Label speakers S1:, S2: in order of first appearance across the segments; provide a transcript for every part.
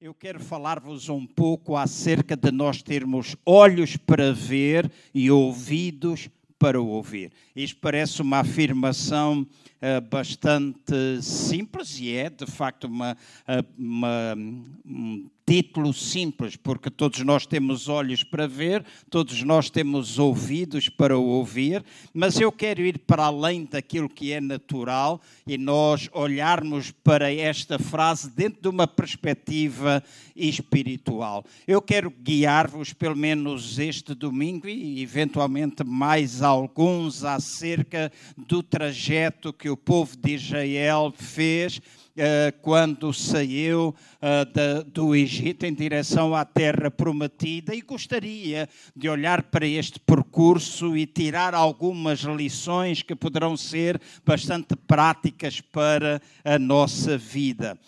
S1: eu quero falar-vos um pouco acerca de nós termos olhos para ver e ouvidos para ouvir. Isto parece uma afirmação uh, bastante simples e é, de facto, uma, uh, uma, um título simples, porque todos nós temos olhos para ver, todos nós temos ouvidos para ouvir, mas eu quero ir para além daquilo que é natural e nós olharmos para esta frase dentro de uma perspectiva espiritual. Eu quero guiar-vos, pelo menos este domingo e eventualmente mais alguns, acerca do trajeto que o povo de Israel fez quando saiu eh, do Egito em direção à terra prometida e gostaria de olhar para este percurso e tirar algumas lições que poderão ser bastante práticas para a nossa vida.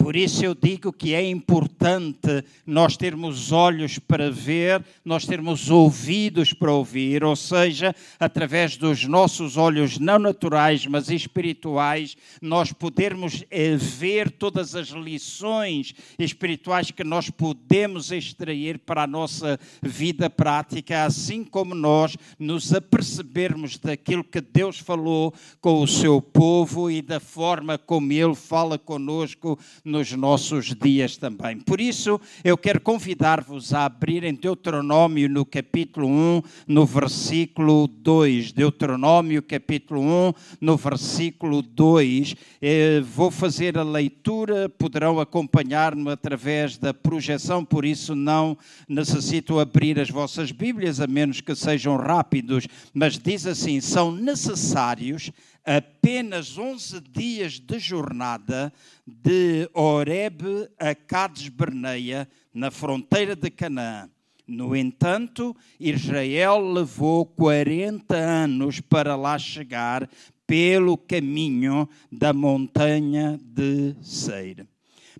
S1: Por isso eu digo que é importante nós termos olhos para ver, nós termos ouvidos para ouvir, ou seja, através dos nossos olhos não naturais, mas espirituais, nós podermos eh, ver todas as lições espirituais que nós podemos extrair para a nossa vida prática, assim como nós nos apercebermos daquilo que Deus falou com o seu povo e da forma como ele fala conosco nos nossos dias também. Por isso, eu quero convidar-vos a abrir em Deuteronômio, no capítulo 1, no versículo 2. Deuteronômio, capítulo 1, no versículo 2. Eh, vou fazer a leitura, poderão acompanhar-me através da projeção, por isso não necessito abrir as vossas Bíblias, a menos que sejam rápidos, mas diz assim: são necessários apenas 11 dias de jornada de Horeb a Cades Berneia, na fronteira de Canaã. No entanto, Israel levou 40 anos para lá chegar pelo caminho da montanha de Seir.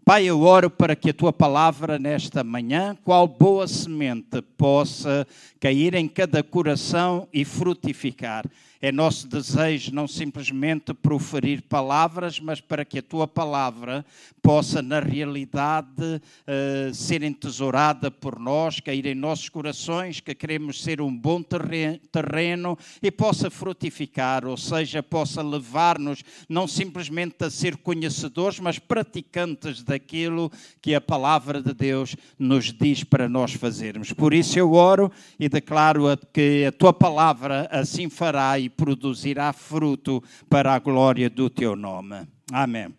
S1: Pai, eu oro para que a tua palavra nesta manhã, qual boa semente, possa cair em cada coração e frutificar é nosso desejo não simplesmente proferir palavras, mas para que a tua palavra possa, na realidade, uh, ser entesourada por nós, cair em nossos corações, que queremos ser um bom terreno e possa frutificar, ou seja, possa levar-nos não simplesmente a ser conhecedores, mas praticantes daquilo que a palavra de Deus nos diz para nós fazermos. Por isso eu oro e declaro que a tua palavra assim fará e produzirá fruto para a glória do teu nome. Amém.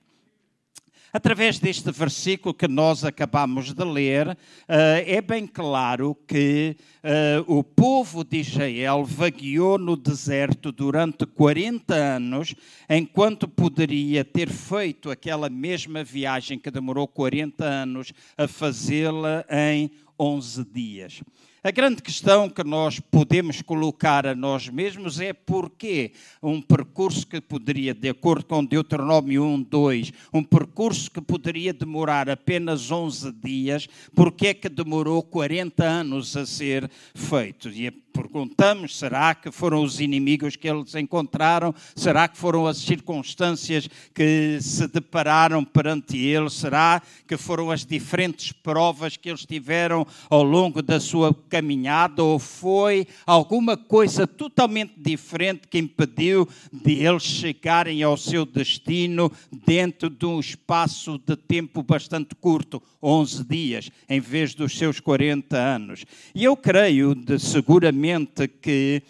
S1: Através deste versículo que nós acabamos de ler, eh, é bem claro que eh, o povo de Israel vagueou no deserto durante 40 anos, enquanto poderia ter feito aquela mesma viagem que demorou 40 anos a fazê-la em 11 dias. A grande questão que nós podemos colocar a nós mesmos é porque um percurso que poderia, de acordo com Deuteronômio 1, 2, um percurso que poderia demorar apenas 11 dias, porque é que demorou 40 anos a ser feito? E perguntamos: será que foram os inimigos que eles encontraram? Será que foram as circunstâncias que se depararam perante eles? Será que foram as diferentes provas que eles tiveram ao longo da sua caminhada? Ou foi alguma coisa totalmente diferente que impediu de eles chegarem ao seu destino dentro de um espaço de tempo bastante curto 11 dias, em vez dos seus 40 anos? E eu creio, de seguramente, que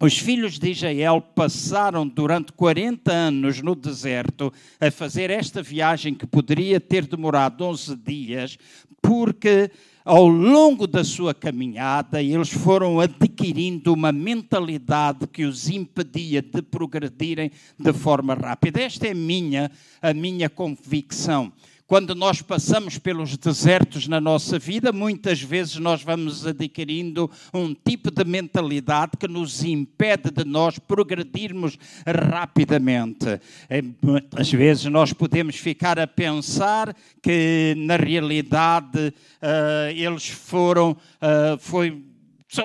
S1: os filhos de Israel passaram durante 40 anos no deserto a fazer esta viagem que poderia ter demorado 11 dias, porque ao longo da sua caminhada eles foram adquirindo uma mentalidade que os impedia de progredirem de forma rápida. Esta é a minha, a minha convicção. Quando nós passamos pelos desertos na nossa vida, muitas vezes nós vamos adquirindo um tipo de mentalidade que nos impede de nós progredirmos rapidamente. Muitas vezes nós podemos ficar a pensar que, na realidade, uh, eles foram, uh, foi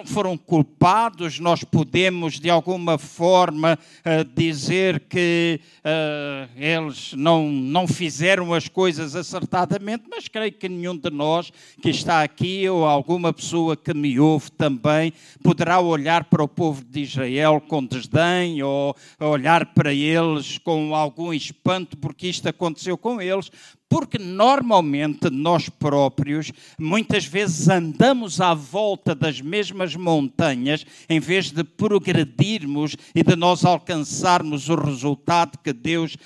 S1: foram culpados, nós podemos de alguma forma uh, dizer que uh, eles não, não fizeram as coisas acertadamente, mas creio que nenhum de nós que está aqui ou alguma pessoa que me ouve também poderá olhar para o povo de Israel com desdém ou olhar para eles com algum espanto porque isto aconteceu com eles, porque normalmente nós próprios, muitas vezes, andamos à volta das mesmas montanhas, em vez de progredirmos e de nós alcançarmos o resultado que Deus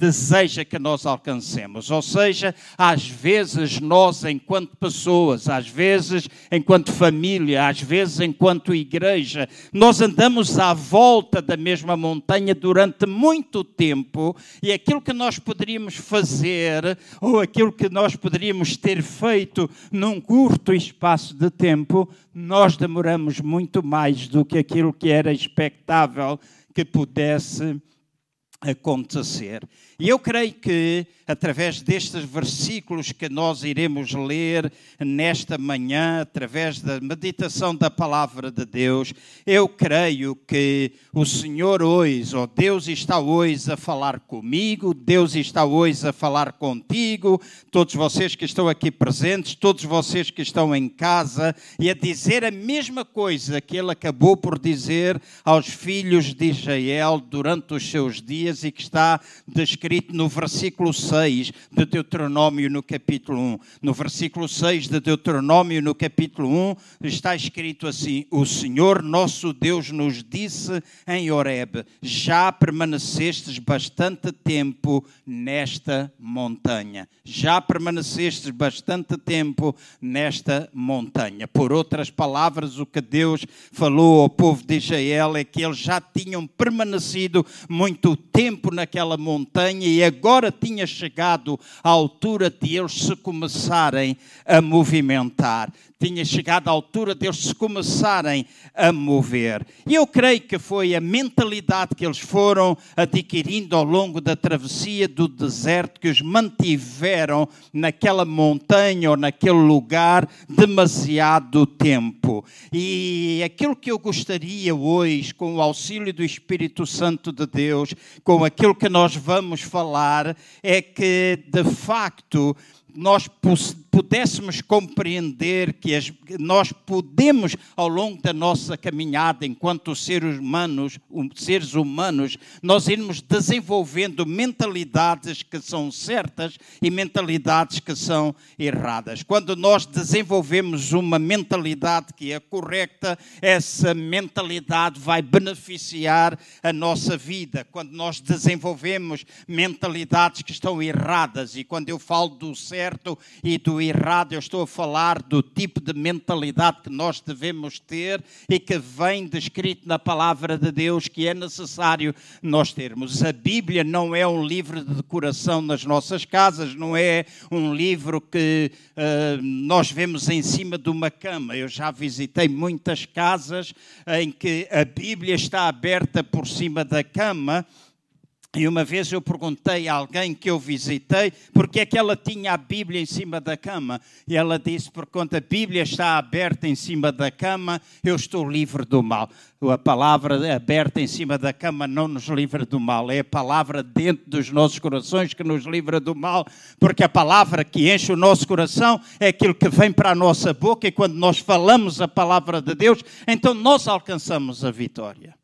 S1: deseja que nós alcancemos. Ou seja, às vezes nós, enquanto pessoas, às vezes enquanto família, às vezes enquanto igreja, nós andamos à volta da mesma montanha durante muito tempo e aquilo que nós poderíamos fazer ou aquilo que nós poderíamos ter feito num curto espaço de tempo, nós demoramos muito mais do que aquilo que era expectável que pudesse acontecer. E eu creio que, através destes versículos que nós iremos ler nesta manhã, através da meditação da palavra de Deus, eu creio que o Senhor hoje, ou Deus está hoje a falar comigo, Deus está hoje a falar contigo, todos vocês que estão aqui presentes, todos vocês que estão em casa, e a dizer a mesma coisa que ele acabou por dizer aos filhos de Israel durante os seus dias e que está descrito escrito no versículo 6 de Deuteronômio, no capítulo 1. No versículo 6 de Deuteronômio, no capítulo 1, está escrito assim: O Senhor nosso Deus nos disse em Horeb: Já permanecestes bastante tempo nesta montanha. Já permanecestes bastante tempo nesta montanha. Por outras palavras, o que Deus falou ao povo de Israel é que eles já tinham permanecido muito tempo naquela montanha e agora tinha chegado a altura de eles se começarem a movimentar tinha chegado a altura de eles se começarem a mover. E eu creio que foi a mentalidade que eles foram adquirindo ao longo da travessia do deserto que os mantiveram naquela montanha ou naquele lugar demasiado tempo. E aquilo que eu gostaria hoje, com o auxílio do Espírito Santo de Deus, com aquilo que nós vamos falar, é que de facto nós pudéssemos compreender que as, nós podemos, ao longo da nossa caminhada, enquanto seres humanos, seres humanos, nós irmos desenvolvendo mentalidades que são certas e mentalidades que são erradas. Quando nós desenvolvemos uma mentalidade que é correta, essa mentalidade vai beneficiar a nossa vida. Quando nós desenvolvemos mentalidades que estão erradas, e quando eu falo do certo e do errado, eu estou a falar do tipo de mentalidade que nós devemos ter e que vem descrito na palavra de Deus que é necessário nós termos. A Bíblia não é um livro de decoração nas nossas casas, não é um livro que uh, nós vemos em cima de uma cama. Eu já visitei muitas casas em que a Bíblia está aberta por cima da cama e uma vez eu perguntei a alguém que eu visitei porque é que ela tinha a Bíblia em cima da cama. E ela disse: Por conta a Bíblia está aberta em cima da cama, eu estou livre do mal. A palavra aberta em cima da cama não nos livra do mal, é a palavra dentro dos nossos corações que nos livra do mal, porque a palavra que enche o nosso coração é aquilo que vem para a nossa boca e quando nós falamos a palavra de Deus, então nós alcançamos a vitória.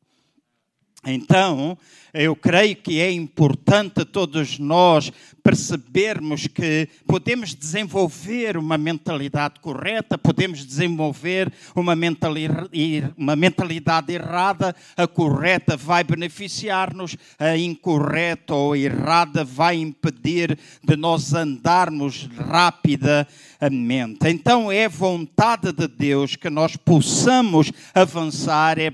S1: Então, eu creio que é importante todos nós percebermos que podemos desenvolver uma mentalidade correta, podemos desenvolver uma mentalidade, uma mentalidade errada. A correta vai beneficiar-nos, a incorreta ou errada vai impedir de nós andarmos rapidamente. Então é vontade de Deus que nós possamos avançar, é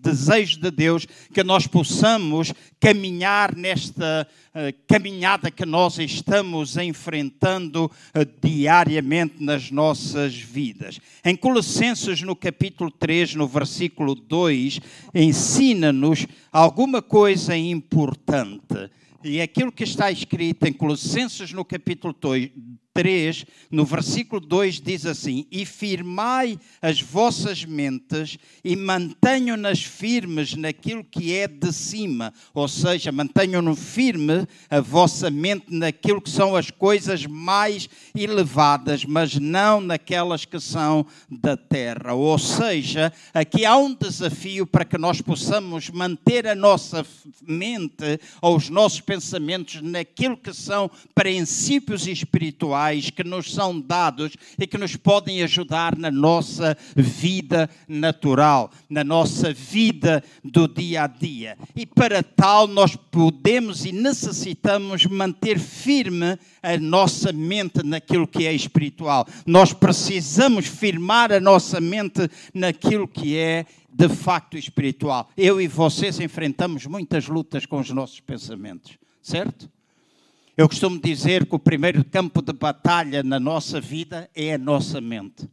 S1: desejo de Deus que nós possamos caminhar nesta uh, caminhada que nós estamos enfrentando uh, diariamente nas nossas vidas. Em Colossenses, no capítulo 3, no versículo 2, ensina-nos alguma coisa importante. E aquilo que está escrito em Colossenses, no capítulo 3, 3, no versículo 2, diz assim: E firmai as vossas mentes e mantenham-nas firmes naquilo que é de cima. Ou seja, mantenham-no firme a vossa mente naquilo que são as coisas mais elevadas, mas não naquelas que são da terra. Ou seja, aqui há um desafio para que nós possamos manter a nossa mente ou os nossos pensamentos naquilo que são princípios espirituais que nos são dados e que nos podem ajudar na nossa vida natural, na nossa vida do dia a dia. E para tal, nós podemos e necessitamos manter firme a nossa mente naquilo que é espiritual. Nós precisamos firmar a nossa mente naquilo que é de facto espiritual. Eu e vocês enfrentamos muitas lutas com os nossos pensamentos, certo? Eu costumo dizer que o primeiro campo de batalha na nossa vida é a nossa mente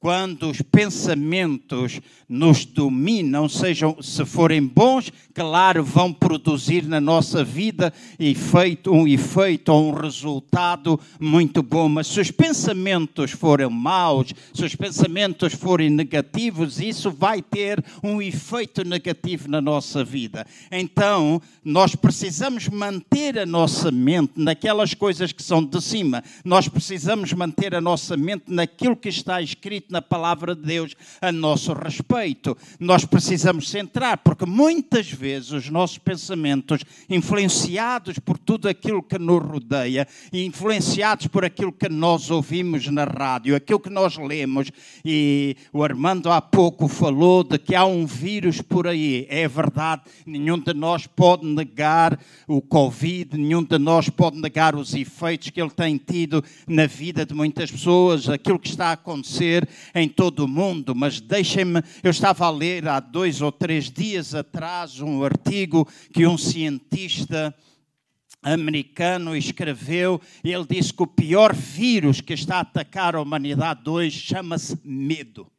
S1: quando os pensamentos nos dominam, sejam se forem bons, claro, vão produzir na nossa vida efeito, um efeito ou um resultado muito bom. Mas se os pensamentos forem maus, se os pensamentos forem negativos, isso vai ter um efeito negativo na nossa vida. Então, nós precisamos manter a nossa mente naquelas coisas que são de cima. Nós precisamos manter a nossa mente naquilo que está escrito na palavra de Deus a nosso respeito. Nós precisamos centrar, porque muitas vezes os nossos pensamentos, influenciados por tudo aquilo que nos rodeia, influenciados por aquilo que nós ouvimos na rádio, aquilo que nós lemos, e o Armando há pouco falou de que há um vírus por aí. É verdade, nenhum de nós pode negar o Covid, nenhum de nós pode negar os efeitos que ele tem tido na vida de muitas pessoas, aquilo que está a acontecer em todo o mundo, mas deixem-me, eu estava a ler há dois ou três dias atrás um artigo que um cientista americano escreveu, ele disse que o pior vírus que está a atacar a humanidade hoje chama-se medo.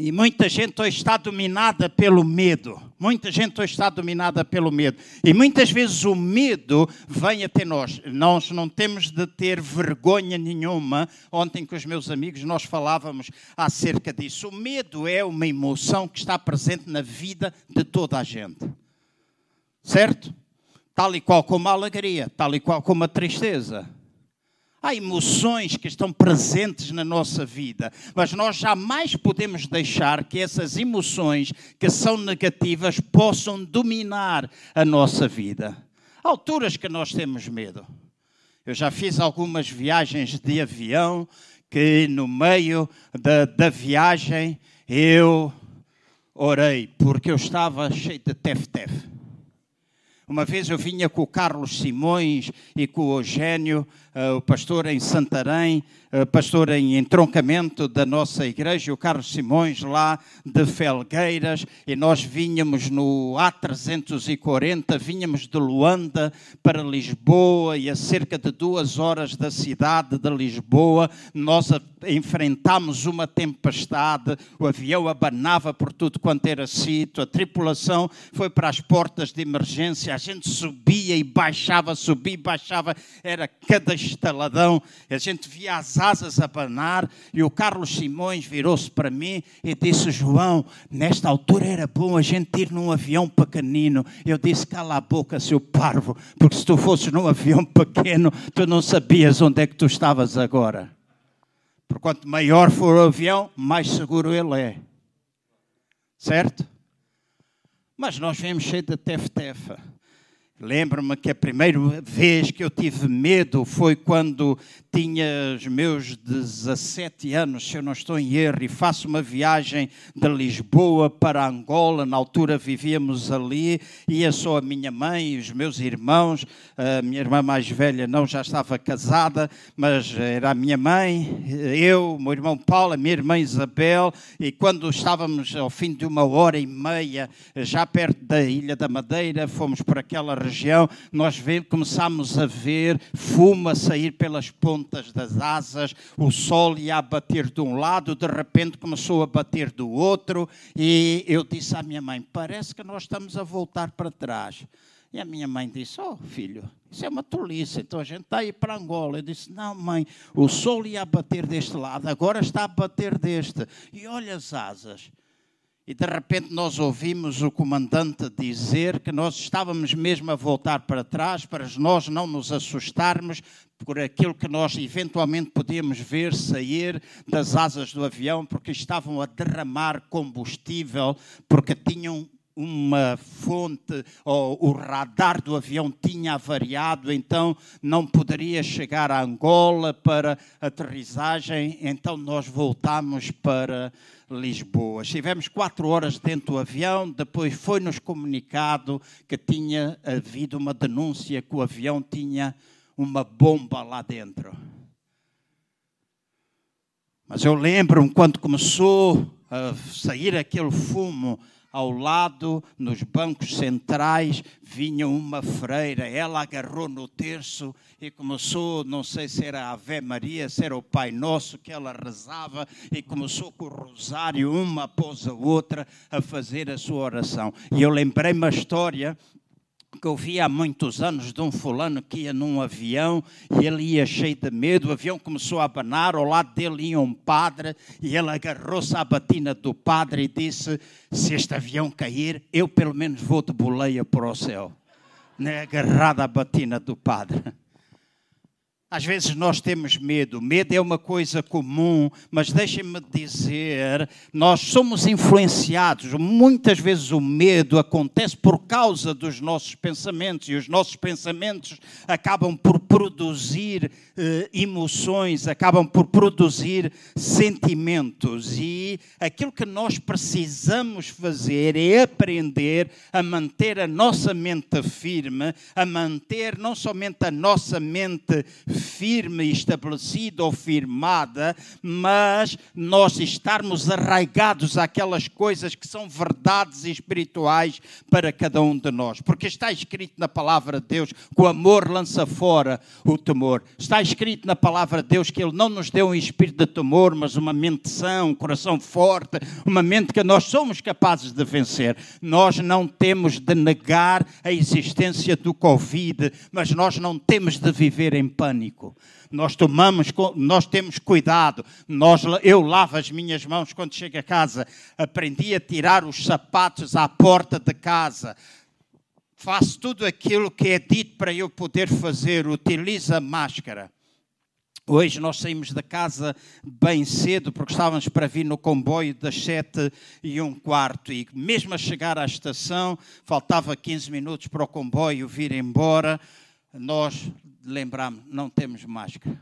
S1: E muita gente hoje está dominada pelo medo. Muita gente hoje está dominada pelo medo. E muitas vezes o medo vem até nós. Nós não temos de ter vergonha nenhuma. Ontem com os meus amigos nós falávamos acerca disso. O medo é uma emoção que está presente na vida de toda a gente. Certo? Tal e qual como a alegria, tal e qual como a tristeza Há emoções que estão presentes na nossa vida, mas nós jamais podemos deixar que essas emoções que são negativas possam dominar a nossa vida. Há alturas que nós temos medo. Eu já fiz algumas viagens de avião que no meio da, da viagem eu orei porque eu estava cheio de tef-tef. Uma vez eu vinha com o Carlos Simões e com o Eugênio o pastor em Santarém, uh, pastor em entroncamento da nossa igreja, o Carlos Simões lá de Felgueiras, e nós vinhamos no A340, vinhamos de Luanda para Lisboa, e a cerca de duas horas da cidade de Lisboa, nós enfrentámos uma tempestade, o avião abanava por tudo quanto era sítio, a tripulação foi para as portas de emergência, a gente subia e baixava, subia e baixava, era cada estaladão, a gente via as asas abanar e o Carlos Simões virou-se para mim e disse: João, nesta altura era bom a gente ir num avião pequenino. Eu disse: cala a boca, seu parvo, porque se tu fosses num avião pequeno, tu não sabias onde é que tu estavas agora. Por quanto maior for o avião, mais seguro ele é. Certo? Mas nós vemos cheio de tef-tefa. Lembro-me que a primeira vez que eu tive medo foi quando tinha os meus 17 anos, se eu não estou em erro, e faço uma viagem de Lisboa para Angola. Na altura vivíamos ali, ia só a minha mãe e os meus irmãos. A minha irmã mais velha não já estava casada, mas era a minha mãe, eu, o meu irmão Paulo, a minha irmã Isabel. E quando estávamos ao fim de uma hora e meia, já perto da Ilha da Madeira, fomos por aquela região nós começámos a ver fumo a sair pelas pontas das asas, o sol ia bater de um lado, de repente começou a bater do outro, e eu disse à minha mãe: parece que nós estamos a voltar para trás. E a minha mãe disse: Oh, filho, isso é uma tolice. Então a gente está aí para Angola. Eu disse: Não, mãe, o sol ia bater deste lado, agora está a bater deste. E olha as asas. E de repente nós ouvimos o comandante dizer que nós estávamos mesmo a voltar para trás para nós não nos assustarmos por aquilo que nós eventualmente podíamos ver sair das asas do avião, porque estavam a derramar combustível, porque tinham uma fonte, ou o radar do avião tinha avariado, então não poderia chegar a Angola para aterrissagem, então nós voltamos para Lisboa. Estivemos quatro horas dentro do avião, depois foi-nos comunicado que tinha havido uma denúncia que o avião tinha uma bomba lá dentro. Mas eu lembro quando começou a sair aquele fumo, ao lado, nos bancos centrais, vinha uma freira. Ela agarrou no terço e começou, não sei se era a Ave Maria, se era o Pai Nosso que ela rezava, e começou com o rosário, uma após a outra, a fazer a sua oração. E eu lembrei-me a história que eu vi há muitos anos de um fulano que ia num avião e ele ia cheio de medo, o avião começou a abanar, ao lado dele ia um padre e ele agarrou-se à batina do padre e disse, se este avião cair, eu pelo menos vou de boleia para o céu. Né? Agarrado à batina do padre. Às vezes nós temos medo, medo é uma coisa comum, mas deixem-me dizer, nós somos influenciados. Muitas vezes o medo acontece por causa dos nossos pensamentos e os nossos pensamentos acabam por produzir eh, emoções, acabam por produzir sentimentos. E aquilo que nós precisamos fazer é aprender a manter a nossa mente firme, a manter não somente a nossa mente firme, estabelecida ou firmada, mas nós estarmos arraigados àquelas coisas que são verdades espirituais para cada um de nós. Porque está escrito na palavra de Deus que o amor lança fora o temor. Está escrito na palavra de Deus que Ele não nos deu um espírito de temor, mas uma mente sã, um coração forte, uma mente que nós somos capazes de vencer. Nós não temos de negar a existência do Covid, mas nós não temos de viver em pânico Nós tomamos, nós temos cuidado. Nós, eu lavo as minhas mãos quando chego a casa. Aprendi a tirar os sapatos à porta de casa. Faço tudo aquilo que é dito para eu poder fazer. Utilizo a máscara. Hoje nós saímos da casa bem cedo, porque estávamos para vir no comboio das sete e um quarto. E mesmo a chegar à estação, faltava 15 minutos para o comboio vir embora. Nós lembramos, não temos máscara.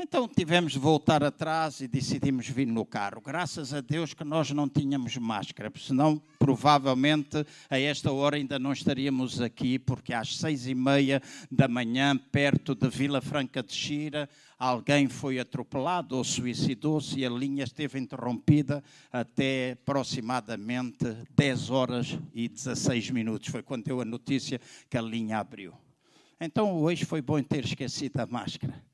S1: Então tivemos de voltar atrás e decidimos vir no carro. Graças a Deus que nós não tínhamos máscara, senão provavelmente a esta hora ainda não estaríamos aqui, porque às seis e meia da manhã, perto de Vila Franca de Xira, alguém foi atropelado ou suicidou-se e a linha esteve interrompida até aproximadamente 10 horas e 16 minutos. Foi quando deu a notícia que a linha abriu. Então hoje foi bom ter esquecido a máscara.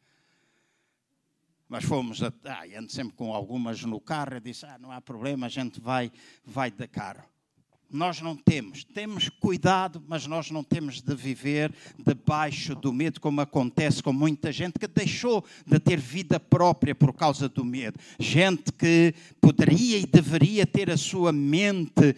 S1: Mas fomos, a, ah, ando sempre com algumas no carro, e disse, ah, não há problema, a gente vai, vai de carro nós não temos. Temos cuidado, mas nós não temos de viver debaixo do medo, como acontece com muita gente que deixou de ter vida própria por causa do medo. Gente que poderia e deveria ter a sua mente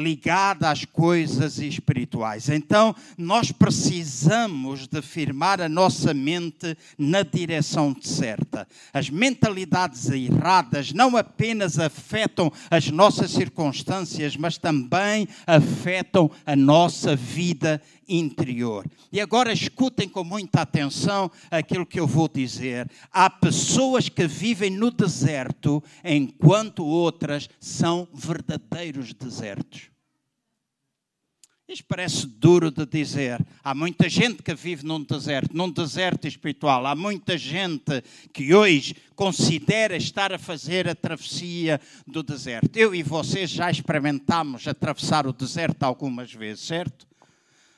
S1: ligada às coisas espirituais. Então, nós precisamos de firmar a nossa mente na direção certa. As mentalidades erradas não apenas afetam as nossas circunstâncias, mas também também afetam a nossa vida interior. E agora escutem com muita atenção aquilo que eu vou dizer. Há pessoas que vivem no deserto, enquanto outras são verdadeiros desertos. Isto parece duro de dizer. Há muita gente que vive num deserto, num deserto espiritual. Há muita gente que hoje considera estar a fazer a travessia do deserto. Eu e vocês já experimentámos atravessar o deserto algumas vezes, certo?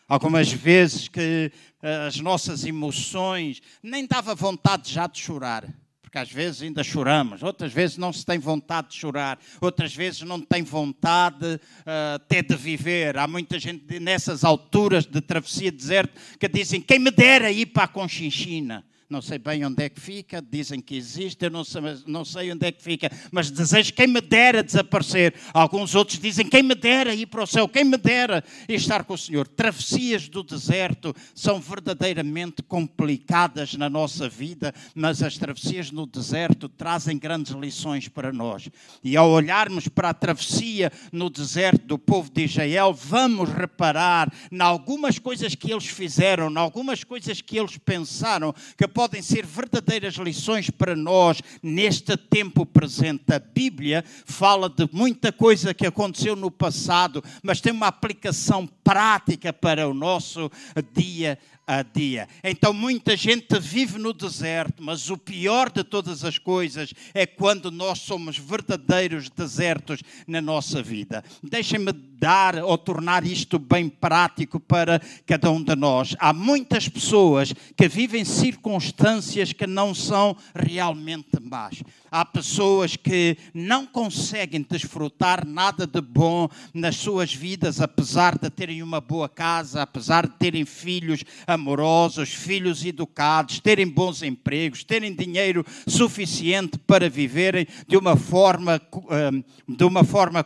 S1: Algumas vezes que eh, as nossas emoções nem dava vontade já de chorar porque às vezes ainda choramos, outras vezes não se tem vontade de chorar, outras vezes não tem vontade uh, até de viver. Há muita gente nessas alturas de travessia de deserto que dizem: quem me dera ir para a Conchinchina não sei bem onde é que fica, dizem que existe, eu não sei, não sei onde é que fica, mas desejo quem me dera desaparecer. Alguns outros dizem quem me dera ir para o céu, quem me dera estar com o Senhor. Travessias do deserto são verdadeiramente complicadas na nossa vida, mas as travessias no deserto trazem grandes lições para nós. E ao olharmos para a travessia no deserto do povo de Israel, vamos reparar em algumas coisas que eles fizeram, em algumas coisas que eles pensaram, que podem ser verdadeiras lições para nós neste tempo presente. A Bíblia fala de muita coisa que aconteceu no passado, mas tem uma aplicação prática para o nosso dia a dia. Então muita gente vive no deserto, mas o pior de todas as coisas é quando nós somos verdadeiros desertos na nossa vida. Deixem-me dar ou tornar isto bem prático para cada um de nós. Há muitas pessoas que vivem circunstâncias que não são realmente más. Há pessoas que não conseguem desfrutar nada de bom nas suas vidas, apesar de terem uma boa casa, apesar de terem filhos amorosos, filhos educados, terem bons empregos, terem dinheiro suficiente para viverem de uma forma, hum, de uma forma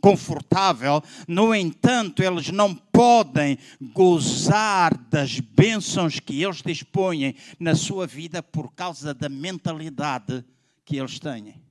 S1: confortável, no entanto, eles não podem gozar das bênçãos que eles dispõem na sua vida por causa da mentalidade que eles têm.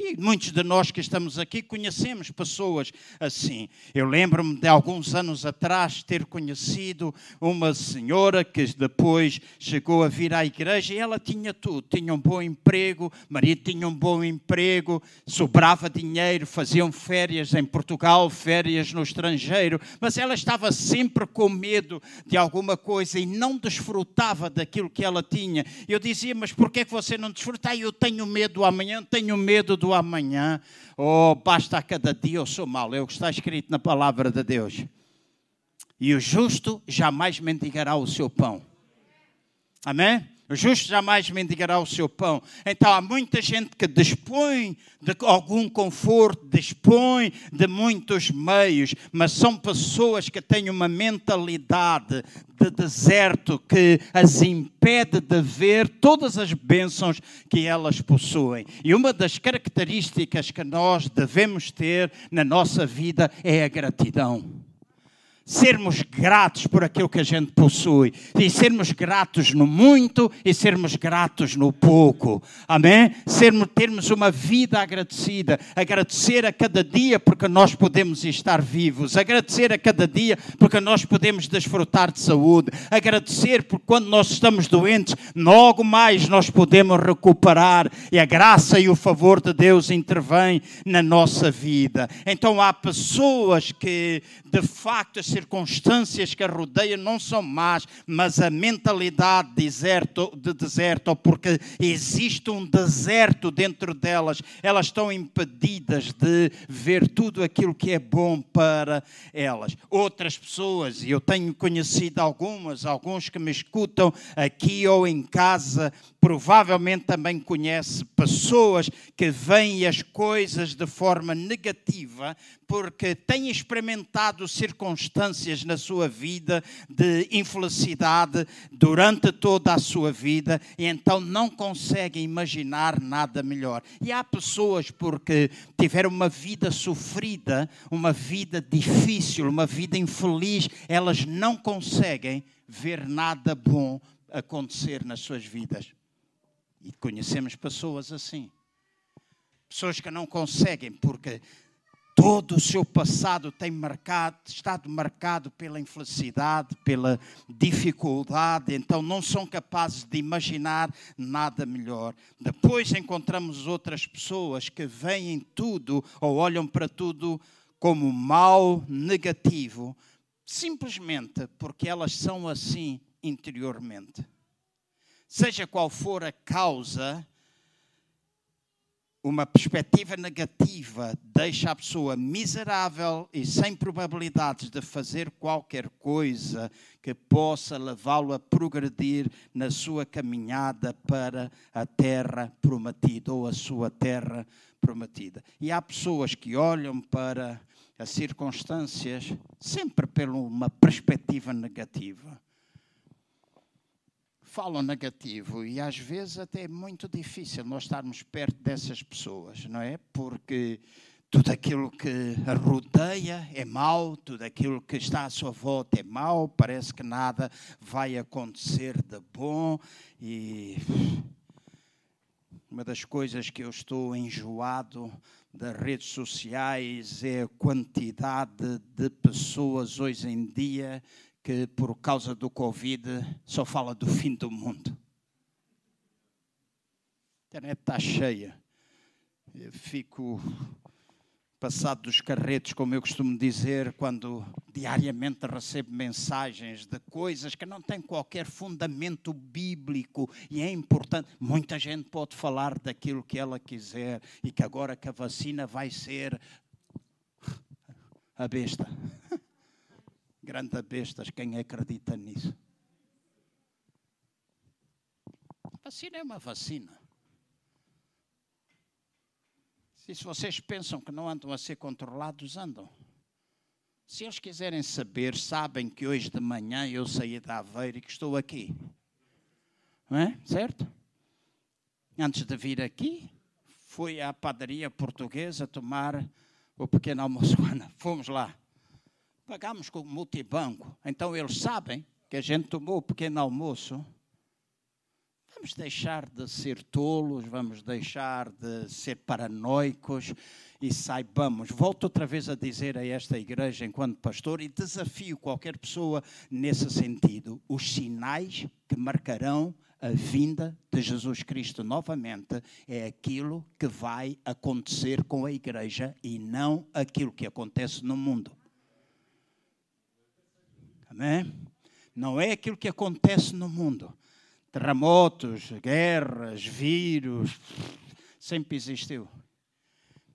S1: E muitos de nós que estamos aqui conhecemos pessoas assim. Eu lembro-me de alguns anos atrás ter conhecido uma senhora que depois chegou a vir à igreja e ela tinha tudo. Tinha um bom emprego, marido tinha um bom emprego, sobrava dinheiro, faziam férias em Portugal, férias no estrangeiro, mas ela estava sempre com medo de alguma coisa e não desfrutava daquilo que ela tinha. Eu dizia, mas por que você não desfruta? Ah, eu tenho medo amanhã, tenho medo do amanhã, ou oh, basta a cada dia eu sou mau. É o que está escrito na palavra de Deus. E o justo jamais mendigará o seu pão. Amém? O justo jamais mendigará o seu pão. Então há muita gente que dispõe de algum conforto, dispõe de muitos meios, mas são pessoas que têm uma mentalidade de deserto que as impede de ver todas as bênçãos que elas possuem. E uma das características que nós devemos ter na nossa vida é a gratidão sermos gratos por aquilo que a gente possui, e sermos gratos no muito e sermos gratos no pouco. Amém? Sermos, termos uma vida agradecida, agradecer a cada dia porque nós podemos estar vivos, agradecer a cada dia porque nós podemos desfrutar de saúde, agradecer porque quando nós estamos doentes, logo mais nós podemos recuperar e a graça e o favor de Deus intervém na nossa vida. Então há pessoas que de facto circunstâncias que a rodeiam não são más, mas a mentalidade de deserto, de deserto, porque existe um deserto dentro delas, elas estão impedidas de ver tudo aquilo que é bom para elas. Outras pessoas, e eu tenho conhecido algumas, alguns que me escutam aqui ou em casa, provavelmente também conhece pessoas que veem as coisas de forma negativa porque têm experimentado circunstâncias na sua vida de infelicidade durante toda a sua vida e então não conseguem imaginar nada melhor. E há pessoas porque tiveram uma vida sofrida, uma vida difícil, uma vida infeliz, elas não conseguem ver nada bom acontecer nas suas vidas. E conhecemos pessoas assim. Pessoas que não conseguem porque todo o seu passado tem marcado, estado marcado pela infelicidade, pela dificuldade, então não são capazes de imaginar nada melhor. Depois encontramos outras pessoas que veem tudo ou olham para tudo como mal, negativo, simplesmente porque elas são assim interiormente. Seja qual for a causa, uma perspectiva negativa deixa a pessoa miserável e sem probabilidades de fazer qualquer coisa que possa levá-lo a progredir na sua caminhada para a terra prometida ou a sua terra prometida. E há pessoas que olham para as circunstâncias sempre por uma perspectiva negativa falam negativo e às vezes até é muito difícil nós estarmos perto dessas pessoas, não é? Porque tudo aquilo que a rodeia é mau, tudo aquilo que está à sua volta é mau, parece que nada vai acontecer de bom e uma das coisas que eu estou enjoado das redes sociais é a quantidade de pessoas hoje em dia que por causa do Covid só fala do fim do mundo. A internet está cheia. Eu fico passado dos carretos, como eu costumo dizer, quando diariamente recebo mensagens de coisas que não têm qualquer fundamento bíblico e é importante. Muita gente pode falar daquilo que ela quiser e que agora que a vacina vai ser a besta. Grande bestas, quem acredita nisso? Vacina é uma vacina. Se vocês pensam que não andam a ser controlados, andam. Se eles quiserem saber, sabem que hoje de manhã eu saí da Aveiro e que estou aqui. Não é? Certo? Antes de vir aqui, fui à padaria portuguesa tomar o pequeno almoço. Fomos lá pagamos com multibanco. Então eles sabem que a gente tomou o pequeno almoço. Vamos deixar de ser tolos, vamos deixar de ser paranoicos e saibamos. Volto outra vez a dizer a esta igreja, enquanto pastor, e desafio qualquer pessoa nesse sentido: os sinais que marcarão a vinda de Jesus Cristo novamente é aquilo que vai acontecer com a igreja e não aquilo que acontece no mundo. Amém? Não é aquilo que acontece no mundo. Terremotos, guerras, vírus, sempre existiu.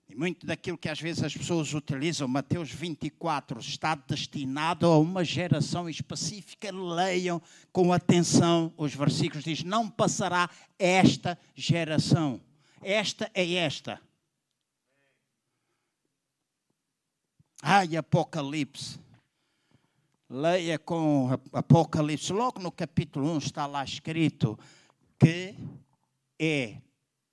S1: E muito daquilo que às vezes as pessoas utilizam, Mateus 24, está destinado a uma geração específica. Leiam com atenção os versículos. Diz: Não passará esta geração. Esta é esta. Ai, Apocalipse leia com Apocalipse, logo no capítulo 1 está lá escrito que é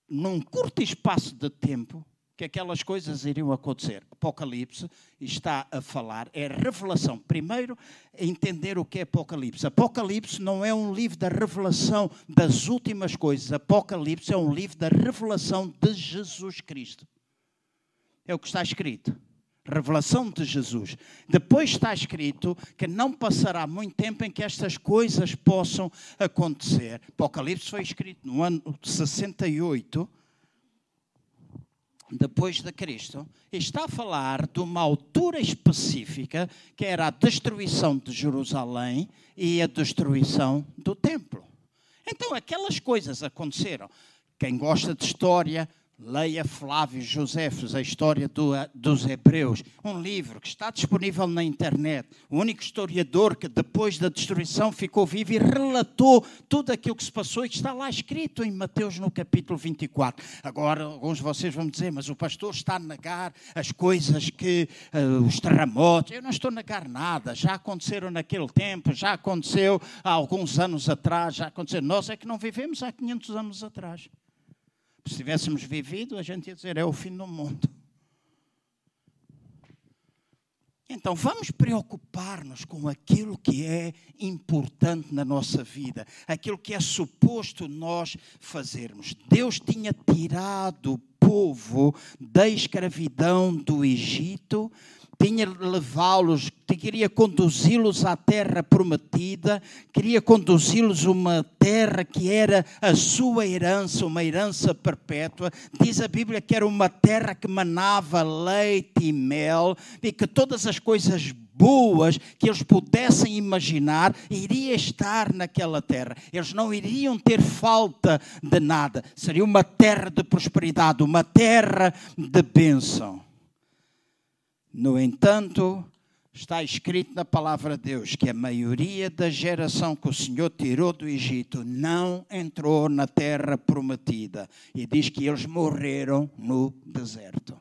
S1: num curto espaço de tempo que aquelas coisas iriam acontecer. Apocalipse está a falar, é revelação. Primeiro, entender o que é Apocalipse. Apocalipse não é um livro da revelação das últimas coisas. Apocalipse é um livro da revelação de Jesus Cristo. É o que está escrito revelação de Jesus. Depois está escrito que não passará muito tempo em que estas coisas possam acontecer. Apocalipse foi escrito no ano 68 depois de Cristo, está a falar de uma altura específica que era a destruição de Jerusalém e a destruição do templo. Então aquelas coisas aconteceram. Quem gosta de história Leia Flávio Josefos, a história do, dos Hebreus, um livro que está disponível na internet. O único historiador que depois da destruição ficou vivo e relatou tudo aquilo que se passou e que está lá escrito em Mateus no capítulo 24. Agora, alguns de vocês vão dizer, mas o pastor está a negar as coisas que, uh, os terremotos. Eu não estou a negar nada, já aconteceram naquele tempo, já aconteceu há alguns anos atrás, já aconteceu. Nós é que não vivemos há 500 anos atrás. Se tivéssemos vivido, a gente ia dizer: é o fim do mundo. Então vamos preocupar-nos com aquilo que é importante na nossa vida, aquilo que é suposto nós fazermos. Deus tinha tirado o povo da escravidão do Egito tinha levá-los, queria conduzi-los à terra prometida, queria conduzi-los a uma terra que era a sua herança, uma herança perpétua. Diz a Bíblia que era uma terra que manava leite e mel e que todas as coisas boas que eles pudessem imaginar, iria estar naquela terra. Eles não iriam ter falta de nada. Seria uma terra de prosperidade, uma terra de bênção. No entanto, está escrito na palavra de Deus que a maioria da geração que o Senhor tirou do Egito não entrou na terra prometida. E diz que eles morreram no deserto.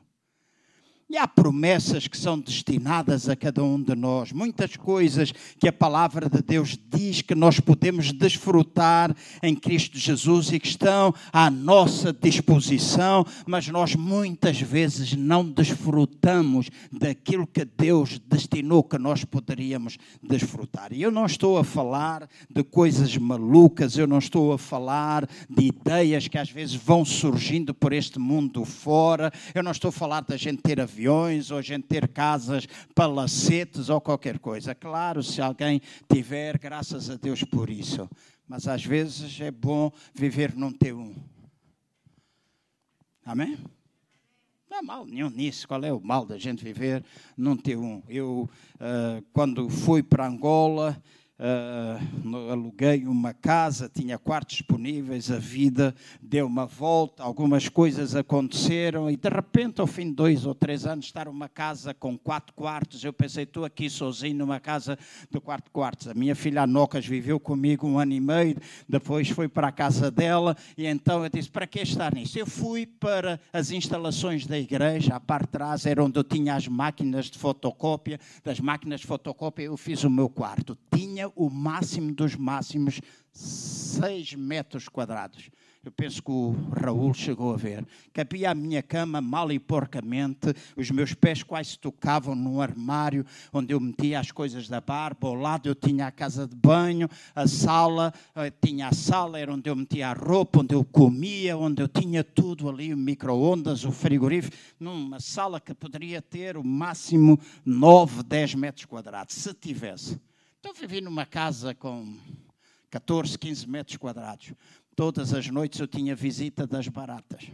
S1: E há promessas que são destinadas a cada um de nós, muitas coisas que a palavra de Deus diz que nós podemos desfrutar em Cristo Jesus e que estão à nossa disposição, mas nós muitas vezes não desfrutamos daquilo que Deus destinou que nós poderíamos desfrutar. E eu não estou a falar de coisas malucas, eu não estou a falar de ideias que às vezes vão surgindo por este mundo fora, eu não estou a falar da gente ter aviões ou a gente ter casas, palacetes ou qualquer coisa. Claro, se alguém tiver, graças a Deus por isso. Mas às vezes é bom viver num T1. Amém? Não há mal nenhum nisso. Qual é o mal da gente viver num T1? Eu, uh, quando fui para Angola, Uh, aluguei uma casa, tinha quartos disponíveis, a vida deu uma volta, algumas coisas aconteceram e de repente, ao fim de dois ou três anos, estar uma casa com quatro quartos, eu pensei, estou aqui sozinho numa casa de quatro quartos. A minha filha Anocas viveu comigo um ano e meio, depois foi para a casa dela e então eu disse, para que estar nisso? Eu fui para as instalações da igreja, a parte de trás era onde eu tinha as máquinas de fotocópia, das máquinas de fotocópia eu fiz o meu quarto. Tinha o máximo dos máximos 6 metros quadrados. Eu penso que o Raul chegou a ver. Cabia a minha cama mal e porcamente, os meus pés quase tocavam num armário onde eu metia as coisas da barba. Ao lado eu tinha a casa de banho, a sala, eh, tinha a sala, era onde eu metia a roupa, onde eu comia, onde eu tinha tudo ali, o micro-ondas, o frigorífico, numa sala que poderia ter o máximo 9, 10 metros quadrados, se tivesse. Então vivi numa casa com 14, 15 metros quadrados. Todas as noites eu tinha visita das baratas.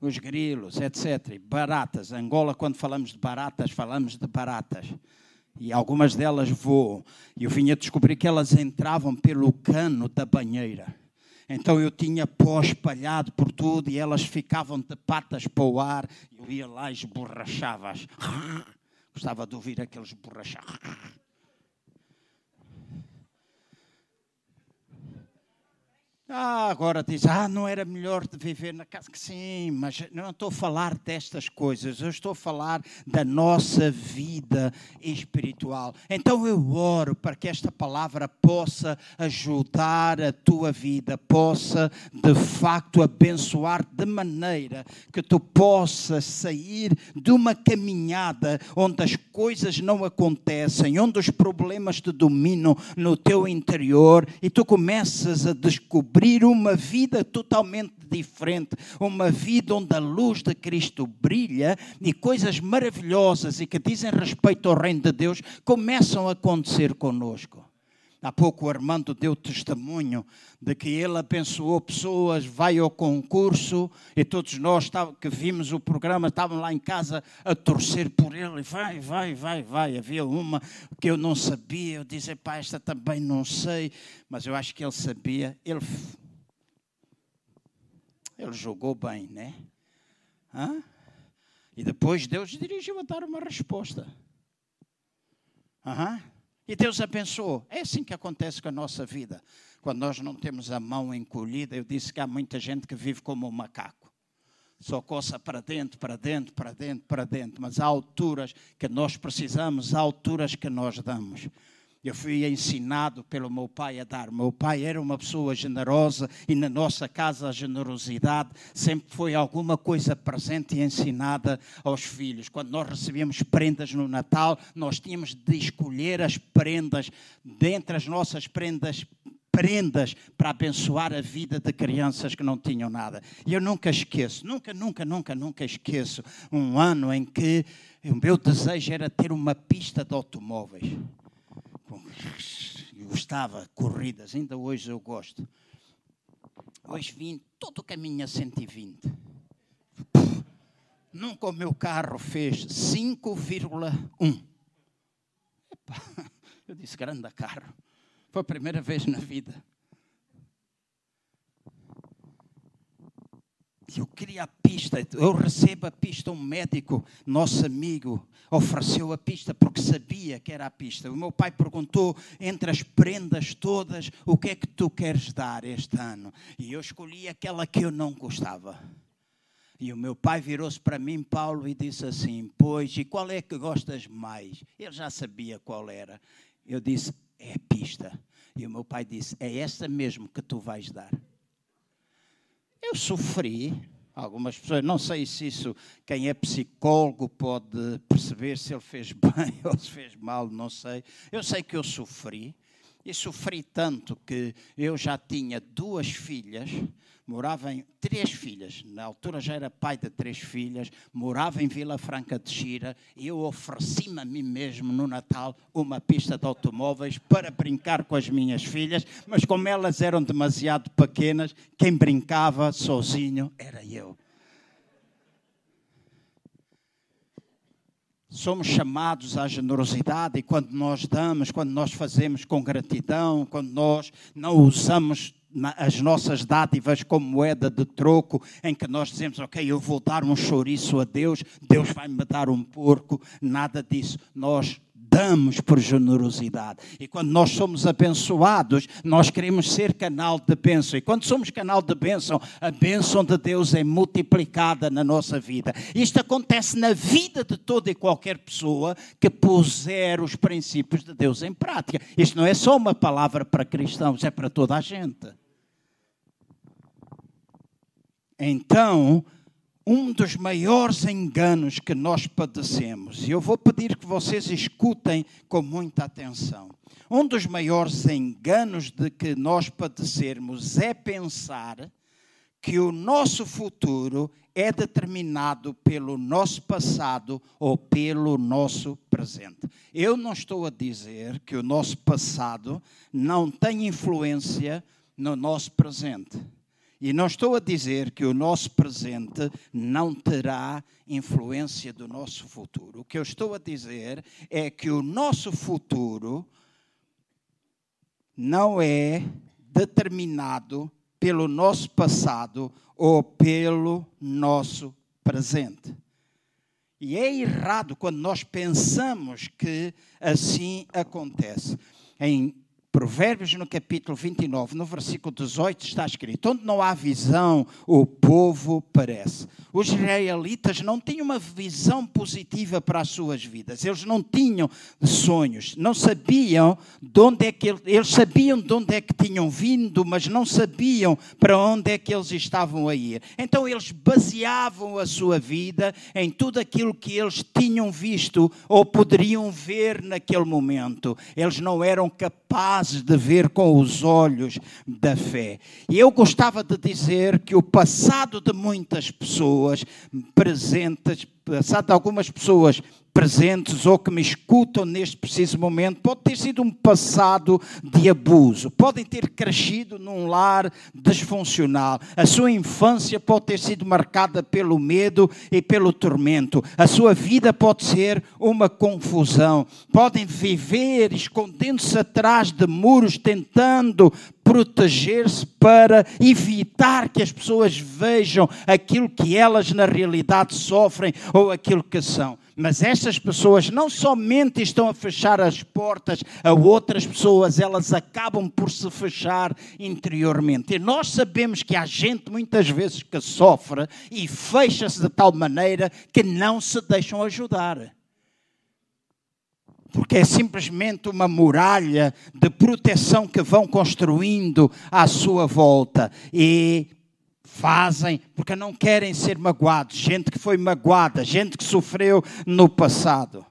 S1: Os grilos, etc. Baratas. Angola, quando falamos de baratas, falamos de baratas. E algumas delas voam. E eu vinha descobrir que elas entravam pelo cano da banheira. Então eu tinha pó espalhado por tudo e elas ficavam de patas para o ar. Eu ia lá e esborrachava-as. Gostava de ouvir aqueles borrachar. Ah, agora diz, ah, não era melhor viver na casa. Sim, mas não estou a falar destas coisas, eu estou a falar da nossa vida espiritual. Então eu oro para que esta palavra possa ajudar a tua vida, possa de facto abençoar de maneira que tu possas sair de uma caminhada onde as coisas não acontecem, onde os problemas te dominam no teu interior e tu começas a descobrir descobrir uma vida totalmente diferente, uma vida onde a luz de Cristo brilha e coisas maravilhosas e que dizem respeito ao reino de Deus começam a acontecer conosco. Há pouco o Armando deu testemunho de que ele abençoou pessoas, vai ao concurso e todos nós que vimos o programa estavam lá em casa a torcer por ele. Vai, vai, vai, vai. Havia uma que eu não sabia, eu disse, pá, esta também não sei, mas eu acho que ele sabia. Ele, ele jogou bem, né? Hã? E depois Deus dirigiu a dar uma resposta. Aham. E Deus abençoou. É assim que acontece com a nossa vida. Quando nós não temos a mão encolhida, eu disse que há muita gente que vive como um macaco. Só coça para dentro, para dentro, para dentro, para dentro. Mas há alturas que nós precisamos, há alturas que nós damos. Eu fui ensinado pelo meu pai a dar. Meu pai era uma pessoa generosa e na nossa casa a generosidade sempre foi alguma coisa presente e ensinada aos filhos. Quando nós recebíamos prendas no Natal, nós tínhamos de escolher as prendas, dentre as nossas prendas, prendas para abençoar a vida de crianças que não tinham nada. E eu nunca esqueço, nunca, nunca, nunca, nunca esqueço um ano em que o meu desejo era ter uma pista de automóveis eu gostava, corridas, ainda hoje eu gosto. Hoje vim todo o caminho a 120. Nunca o meu carro fez 5,1. Eu disse, grande carro. Foi a primeira vez na vida. Eu queria a pista, eu recebo a pista. Um médico, nosso amigo, ofereceu a pista porque sabia que era a pista. O meu pai perguntou entre as prendas todas: o que é que tu queres dar este ano? E eu escolhi aquela que eu não gostava. E o meu pai virou-se para mim, Paulo, e disse assim: Pois, e qual é que gostas mais? Ele já sabia qual era. Eu disse: É a pista. E o meu pai disse: É essa mesmo que tu vais dar. Eu sofri. Algumas pessoas, não sei se isso, quem é psicólogo pode perceber se ele fez bem ou se fez mal, não sei. Eu sei que eu sofri. E sofri tanto que eu já tinha duas filhas morava em três filhas, na altura já era pai de três filhas, morava em Vila Franca de Xira. E eu ofereci-me a mim mesmo no Natal uma pista de automóveis para brincar com as minhas filhas, mas como elas eram demasiado pequenas, quem brincava sozinho era eu. somos chamados à generosidade e quando nós damos, quando nós fazemos com gratidão, quando nós não usamos as nossas dádivas como moeda de troco, em que nós dizemos, ok, eu vou dar um chouriço a Deus, Deus vai me dar um porco, nada disso. Nós damos por generosidade. E quando nós somos abençoados, nós queremos ser canal de bênção. E quando somos canal de bênção, a bênção de Deus é multiplicada na nossa vida. Isto acontece na vida de toda e qualquer pessoa que puser os princípios de Deus em prática. Isto não é só uma palavra para cristãos, é para toda a gente. Então, um dos maiores enganos que nós padecemos, e eu vou pedir que vocês escutem com muita atenção. Um dos maiores enganos de que nós padecermos é pensar que o nosso futuro é determinado pelo nosso passado ou pelo nosso presente. Eu não estou a dizer que o nosso passado não tem influência no nosso presente. E não estou a dizer que o nosso presente não terá influência do nosso futuro. O que eu estou a dizer é que o nosso futuro não é determinado pelo nosso passado ou pelo nosso presente. E é errado quando nós pensamos que assim acontece. Em Provérbios, no capítulo 29, no versículo 18, está escrito: Onde não há visão, o povo perece. Os israelitas não tinham uma visão positiva para as suas vidas, eles não tinham sonhos, não sabiam de onde é que eles, eles sabiam de onde é que tinham vindo, mas não sabiam para onde é que eles estavam a ir. Então eles baseavam a sua vida em tudo aquilo que eles tinham visto ou poderiam ver naquele momento. Eles não eram capazes capazes de ver com os olhos da fé. E eu gostava de dizer que o passado de muitas pessoas presentes, passado de algumas pessoas presentes ou que me escutam neste preciso momento, pode ter sido um passado de abuso, podem ter crescido num lar disfuncional. A sua infância pode ter sido marcada pelo medo e pelo tormento. A sua vida pode ser uma confusão. Podem viver escondendo-se atrás de muros, tentando proteger-se para evitar que as pessoas vejam aquilo que elas na realidade sofrem ou aquilo que são. Mas estas pessoas não somente estão a fechar as portas a outras pessoas, elas acabam por se fechar interiormente. E nós sabemos que há gente muitas vezes que sofre e fecha-se de tal maneira que não se deixam ajudar porque é simplesmente uma muralha de proteção que vão construindo à sua volta. E fazem porque não querem ser magoados. Gente que foi magoada, gente que sofreu no passado.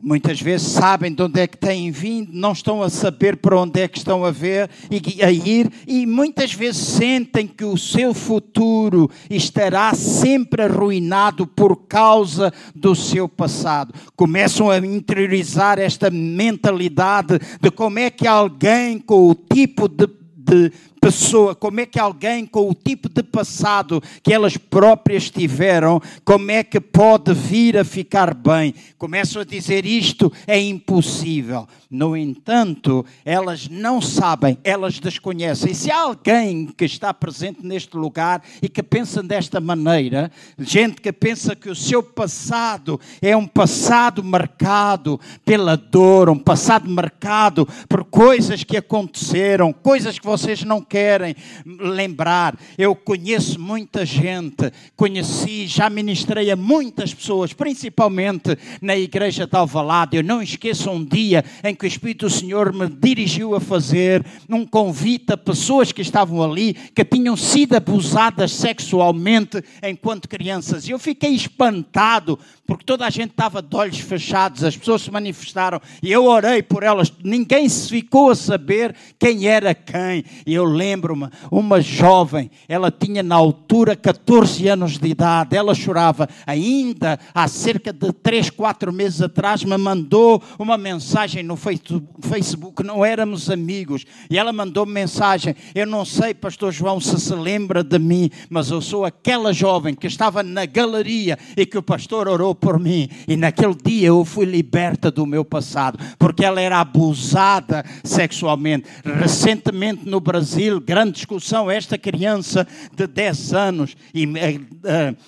S1: Muitas vezes sabem de onde é que têm vindo, não estão a saber para onde é que estão a ver e a ir, e muitas vezes sentem que o seu futuro estará sempre arruinado por causa do seu passado. Começam a interiorizar esta mentalidade de como é que alguém com o tipo de de pessoa, como é que alguém com o tipo de passado que elas próprias tiveram, como é que pode vir a ficar bem? Começam a dizer isto é impossível. No entanto, elas não sabem, elas desconhecem. Se há alguém que está presente neste lugar e que pensa desta maneira, gente que pensa que o seu passado é um passado marcado pela dor, um passado marcado por coisas que aconteceram, coisas que vocês não querem lembrar. Eu conheço muita gente, conheci, já ministrei a muitas pessoas, principalmente na igreja de Alvalade. Eu não esqueço um dia em que o Espírito do Senhor me dirigiu a fazer um convite a pessoas que estavam ali, que tinham sido abusadas sexualmente enquanto crianças. E eu fiquei espantado, porque toda a gente estava de olhos fechados, as pessoas se manifestaram, e eu orei por elas, ninguém se ficou a saber quem era quem. E eu lembro-me, uma jovem, ela tinha na altura 14 anos de idade, ela chorava. Ainda há cerca de 3, 4 meses atrás, me mandou uma mensagem no Facebook, não éramos amigos, e ela mandou mensagem: Eu não sei, Pastor João, se se lembra de mim, mas eu sou aquela jovem que estava na galeria e que o pastor orou por mim, e naquele dia eu fui liberta do meu passado, porque ela era abusada sexualmente. Recentemente no Brasil, grande discussão, esta criança de 10 anos, e uh,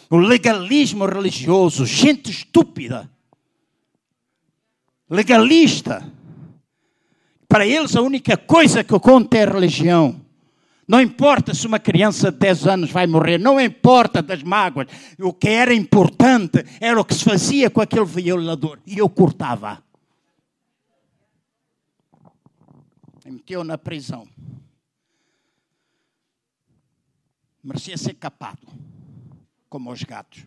S1: o legalismo religioso, gente estúpida, legalista. Para eles a única coisa que conta é a religião. Não importa se uma criança de 10 anos vai morrer, não importa das mágoas. O que era importante era o que se fazia com aquele violador. E eu cortava. E meteu na prisão. Merecia ser capado, como os gatos.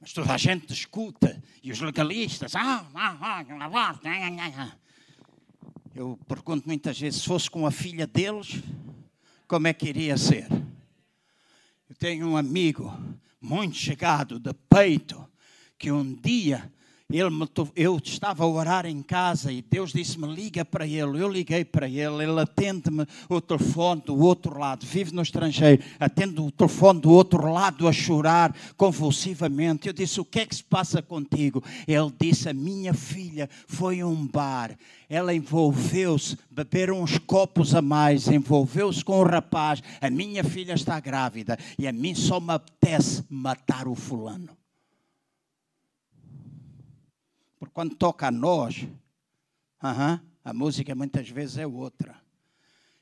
S1: Mas toda a gente escuta. E os legalistas. Ah, ah, ah. Eu pergunto muitas vezes: se fosse com a filha deles, como é que iria ser? Eu tenho um amigo muito chegado, de peito, que um dia ele eu estava a orar em casa e Deus disse-me: liga para ele. Eu liguei para ele, ele atende-me o telefone do outro lado, vive no estrangeiro, atende o telefone do outro lado a chorar convulsivamente. Eu disse: O que é que se passa contigo? Ele disse: A minha filha foi a um bar, ela envolveu-se, beberam uns copos a mais, envolveu-se com o rapaz. A minha filha está grávida e a mim só me apetece matar o fulano. Porque quando toca a nós, uh -huh, a música muitas vezes é outra.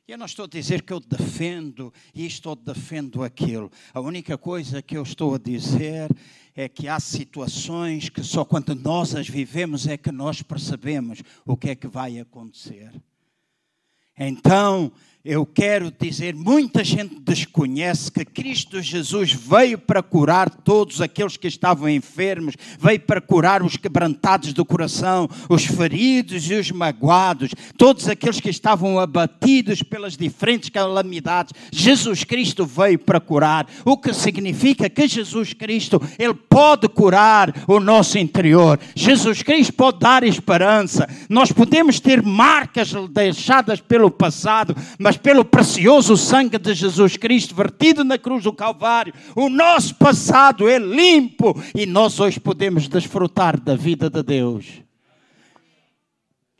S1: Eu não estou a dizer que eu defendo isto ou defendo aquilo. A única coisa que eu estou a dizer é que há situações que só quando nós as vivemos é que nós percebemos o que é que vai acontecer. Então, eu quero dizer, muita gente desconhece que Cristo Jesus veio para curar todos aqueles que estavam enfermos, veio para curar os quebrantados do coração, os feridos e os magoados, todos aqueles que estavam abatidos pelas diferentes calamidades. Jesus Cristo veio para curar, o que significa que Jesus Cristo, ele pode curar o nosso interior. Jesus Cristo pode dar esperança. Nós podemos ter marcas deixadas pelo passado, mas mas pelo precioso sangue de Jesus Cristo vertido na cruz do Calvário, o nosso passado é limpo e nós hoje podemos desfrutar da vida de Deus.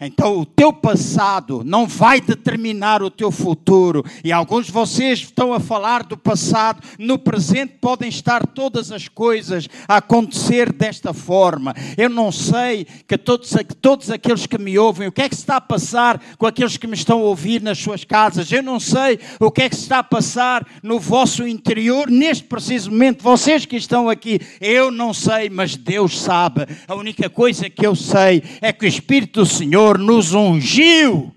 S1: Então, o teu passado não vai determinar o teu futuro. E alguns de vocês estão a falar do passado. No presente podem estar todas as coisas a acontecer desta forma. Eu não sei que todos, todos aqueles que me ouvem, o que é que está a passar com aqueles que me estão a ouvir nas suas casas. Eu não sei o que é que está a passar no vosso interior, neste preciso momento. Vocês que estão aqui, eu não sei, mas Deus sabe. A única coisa que eu sei é que o Espírito do Senhor Senhor nos ungiu,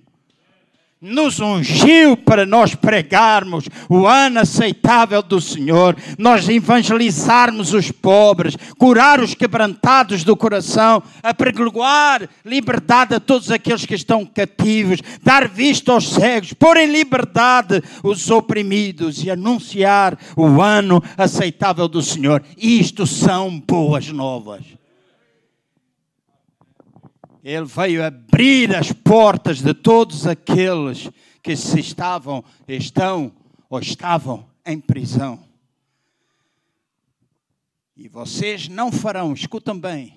S1: nos ungiu para nós pregarmos o ano aceitável do Senhor, nós evangelizarmos os pobres, curar os quebrantados do coração, apregoar liberdade a todos aqueles que estão cativos, dar vista aos cegos, pôr em liberdade os oprimidos e anunciar o ano aceitável do Senhor. Isto são boas novas. Ele veio abrir as portas de todos aqueles que se estavam, estão ou estavam em prisão. E vocês não farão, escutam bem,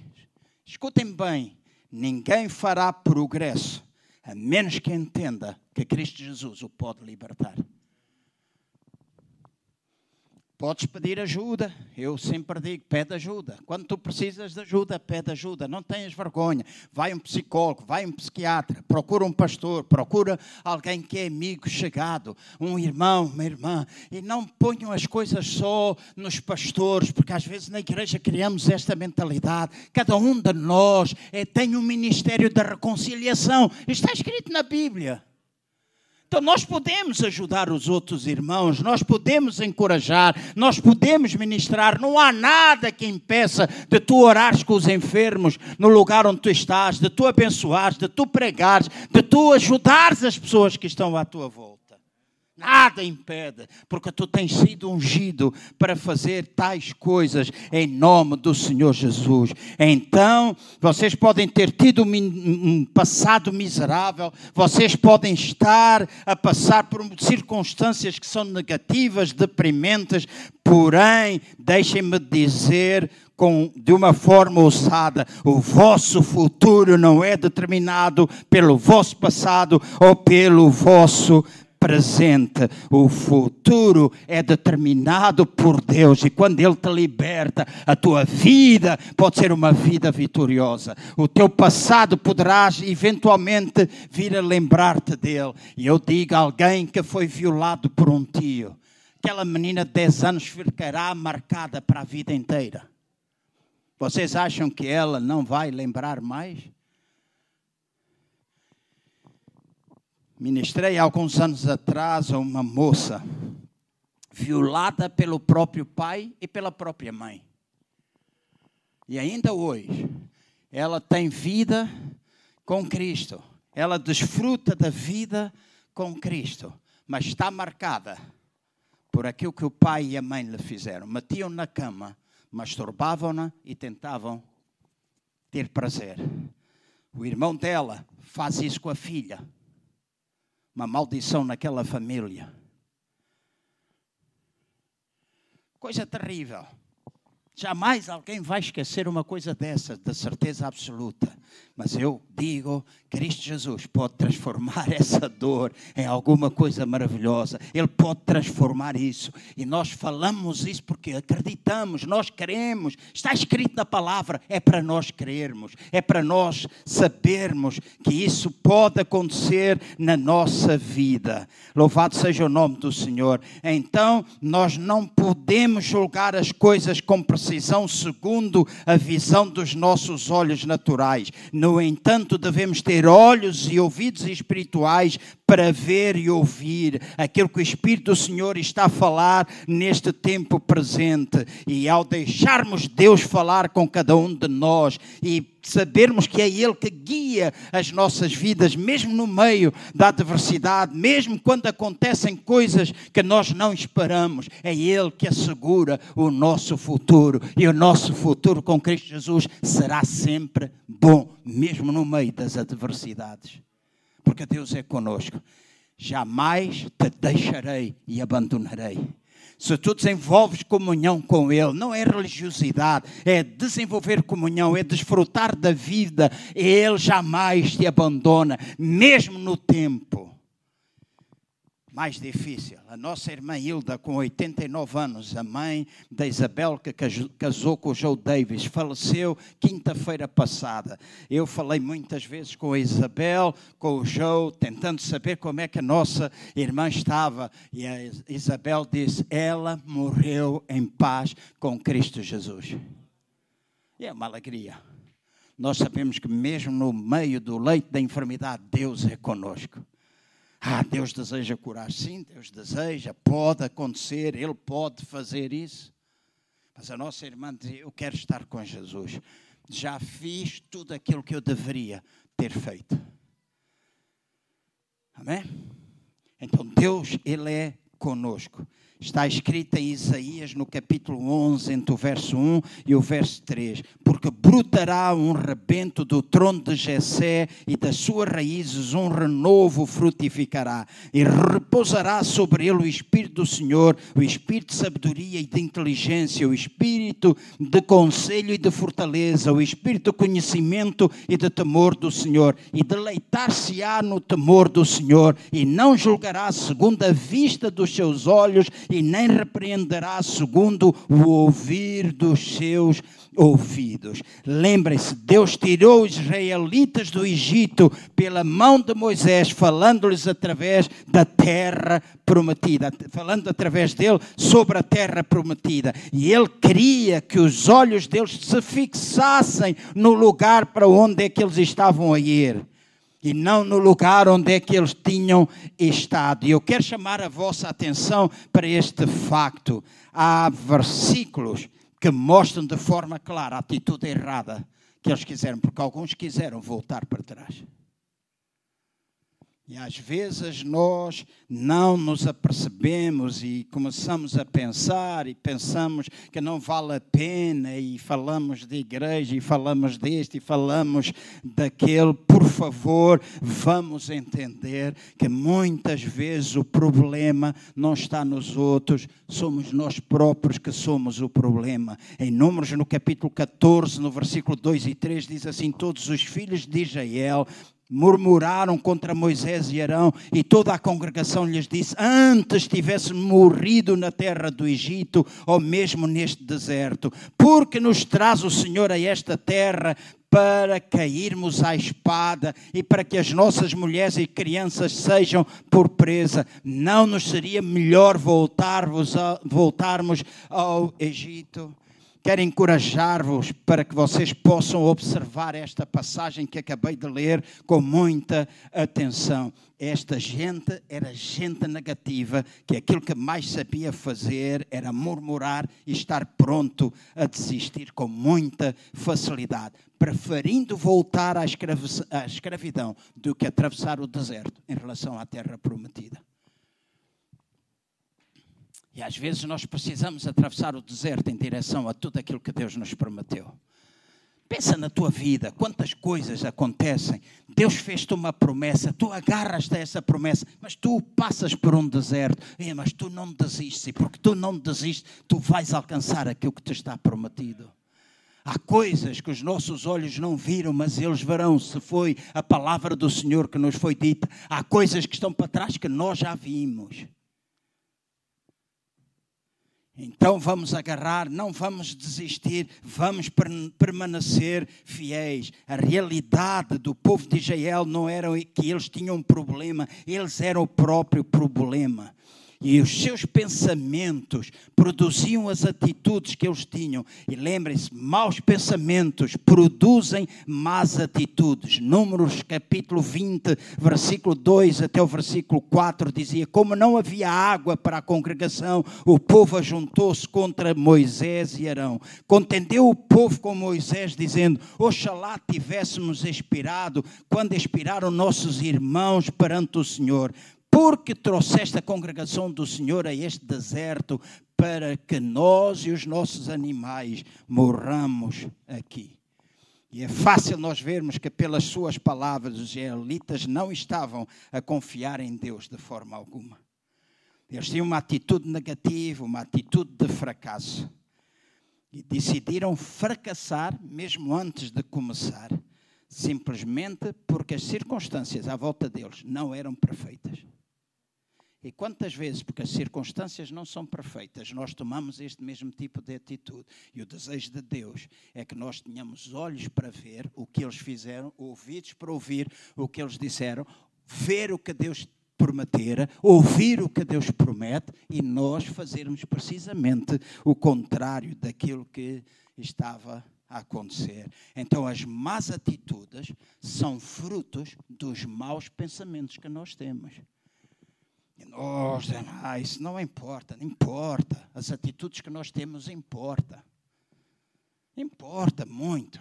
S1: escutem bem, ninguém fará progresso a menos que entenda que Cristo Jesus o pode libertar. Podes pedir ajuda, eu sempre digo, pede ajuda. Quando tu precisas de ajuda, pede ajuda. Não tenhas vergonha. Vai um psicólogo, vai um psiquiatra, procura um pastor, procura alguém que é amigo chegado, um irmão, uma irmã. E não ponham as coisas só nos pastores, porque às vezes na igreja criamos esta mentalidade. Cada um de nós é, tem um ministério da reconciliação. Está escrito na Bíblia. Então, nós podemos ajudar os outros irmãos, nós podemos encorajar, nós podemos ministrar. Não há nada que impeça de tu orares com os enfermos no lugar onde tu estás, de tu abençoares, de tu pregares, de tu ajudares as pessoas que estão à tua volta. Nada impede, porque tu tens sido ungido para fazer tais coisas em nome do Senhor Jesus. Então, vocês podem ter tido um passado miserável, vocês podem estar a passar por circunstâncias que são negativas, deprimentes, porém, deixem-me dizer com, de uma forma ousada: o vosso futuro não é determinado pelo vosso passado ou pelo vosso presente, o futuro é determinado por Deus e quando Ele te liberta, a tua vida pode ser uma vida vitoriosa. O teu passado poderás eventualmente vir a lembrar-te dele. E eu digo a alguém que foi violado por um tio, aquela menina de 10 anos ficará marcada para a vida inteira. Vocês acham que ela não vai lembrar mais? Ministrei alguns anos atrás a uma moça violada pelo próprio pai e pela própria mãe. E ainda hoje, ela tem vida com Cristo. Ela desfruta da vida com Cristo, mas está marcada por aquilo que o pai e a mãe lhe fizeram. Metiam na cama, masturbavam-na e tentavam ter prazer. O irmão dela faz isso com a filha uma maldição naquela família. Coisa terrível. Jamais alguém vai esquecer uma coisa dessa, da certeza absoluta. Mas eu digo, Cristo Jesus pode transformar essa dor em alguma coisa maravilhosa. Ele pode transformar isso. E nós falamos isso porque acreditamos, nós queremos. Está escrito na palavra, é para nós crermos, é para nós sabermos que isso pode acontecer na nossa vida. Louvado seja o nome do Senhor. Então, nós não podemos julgar as coisas com precisão segundo a visão dos nossos olhos naturais. No entanto, devemos ter olhos e ouvidos espirituais para ver e ouvir aquilo que o Espírito do Senhor está a falar neste tempo presente. E ao deixarmos Deus falar com cada um de nós e sabermos que é Ele que guia as nossas vidas, mesmo no meio da adversidade, mesmo quando acontecem coisas que nós não esperamos, é Ele que assegura o nosso futuro. E o nosso futuro com Cristo Jesus será sempre bom, mesmo no meio das adversidades. Porque Deus é conosco. Jamais te deixarei e abandonarei. Se tu desenvolves comunhão com Ele, não é religiosidade, é desenvolver comunhão, é desfrutar da vida, Ele jamais te abandona, mesmo no tempo mais difícil. A nossa irmã Hilda, com 89 anos, a mãe da Isabel, que casou com o Joe Davis, faleceu quinta-feira passada. Eu falei muitas vezes com a Isabel, com o Joe, tentando saber como é que a nossa irmã estava. E a Isabel disse: ela morreu em paz com Cristo Jesus. E é uma alegria. Nós sabemos que, mesmo no meio do leito da enfermidade, Deus é conosco. Ah, Deus deseja curar. Sim, Deus deseja, pode acontecer, Ele pode fazer isso. Mas a nossa irmã diz: Eu quero estar com Jesus. Já fiz tudo aquilo que eu deveria ter feito. Amém? Então Deus, Ele é conosco. Está escrita em Isaías no capítulo 11, entre o verso 1 e o verso 3. Porque brotará um rebento do trono de Jessé e das suas raízes um renovo frutificará. E repousará sobre ele o Espírito do Senhor, o Espírito de sabedoria e de inteligência, o Espírito de conselho e de fortaleza, o Espírito de conhecimento e de temor do Senhor. E deleitar-se-á no temor do Senhor e não julgará segundo a vista dos seus olhos e nem repreenderá segundo o ouvir dos seus ouvidos. Lembrem-se, Deus tirou os israelitas do Egito pela mão de Moisés, falando-lhes através da terra prometida, falando através dele sobre a terra prometida. E ele queria que os olhos deles se fixassem no lugar para onde é que eles estavam a ir e não no lugar onde é que eles tinham estado. E eu quero chamar a vossa atenção para este facto. Há versículos que mostram de forma clara a atitude errada que eles quiseram, porque alguns quiseram voltar para trás. E às vezes nós não nos apercebemos e começamos a pensar e pensamos que não vale a pena e falamos de igreja e falamos deste e falamos daquele. Por favor, vamos entender que muitas vezes o problema não está nos outros, somos nós próprios que somos o problema. Em Números, no capítulo 14, no versículo 2 e 3, diz assim: Todos os filhos de Israel murmuraram contra Moisés e Arão, e toda a congregação lhes disse: Antes tivesse morrido na terra do Egito, ou mesmo neste deserto, porque nos traz o Senhor a esta terra para cairmos à espada e para que as nossas mulheres e crianças sejam por presa. Não nos seria melhor voltarmos ao Egito? Quero encorajar-vos para que vocês possam observar esta passagem que acabei de ler com muita atenção. Esta gente era gente negativa, que aquilo que mais sabia fazer era murmurar e estar pronto a desistir com muita facilidade, preferindo voltar à escravidão do que atravessar o deserto em relação à terra prometida. E às vezes nós precisamos atravessar o deserto em direção a tudo aquilo que Deus nos prometeu. Pensa na tua vida, quantas coisas acontecem. Deus fez-te uma promessa, tu agarras-te a essa promessa, mas tu passas por um deserto. É, mas tu não desistes, e porque tu não desistes, tu vais alcançar aquilo que te está prometido. Há coisas que os nossos olhos não viram, mas eles verão, se foi a palavra do Senhor que nos foi dita. Há coisas que estão para trás que nós já vimos. Então vamos agarrar, não vamos desistir, vamos permanecer fiéis. A realidade do povo de Israel não era que eles tinham um problema, eles eram o próprio problema e os seus pensamentos produziam as atitudes que eles tinham. E lembrem-se, maus pensamentos produzem más atitudes. Números capítulo 20, versículo 2 até o versículo 4 dizia: Como não havia água para a congregação, o povo ajuntou-se contra Moisés e Arão. Contendeu o povo com Moisés, dizendo: Oxalá tivéssemos expirado quando expiraram nossos irmãos perante o Senhor porque trouxeste a congregação do Senhor a este deserto para que nós e os nossos animais morramos aqui. E é fácil nós vermos que, pelas suas palavras, os israelitas não estavam a confiar em Deus de forma alguma. Eles tinham uma atitude negativa, uma atitude de fracasso. E decidiram fracassar mesmo antes de começar, simplesmente porque as circunstâncias à volta deles não eram perfeitas. E quantas vezes, porque as circunstâncias não são perfeitas, nós tomamos este mesmo tipo de atitude. E o desejo de Deus é que nós tenhamos olhos para ver o que eles fizeram, ouvidos para ouvir o que eles disseram, ver o que Deus prometera, ouvir o que Deus promete e nós fazermos precisamente o contrário daquilo que estava a acontecer. Então, as más atitudes são frutos dos maus pensamentos que nós temos. E nós, ah, isso não importa, não importa. As atitudes que nós temos importa. Importa muito.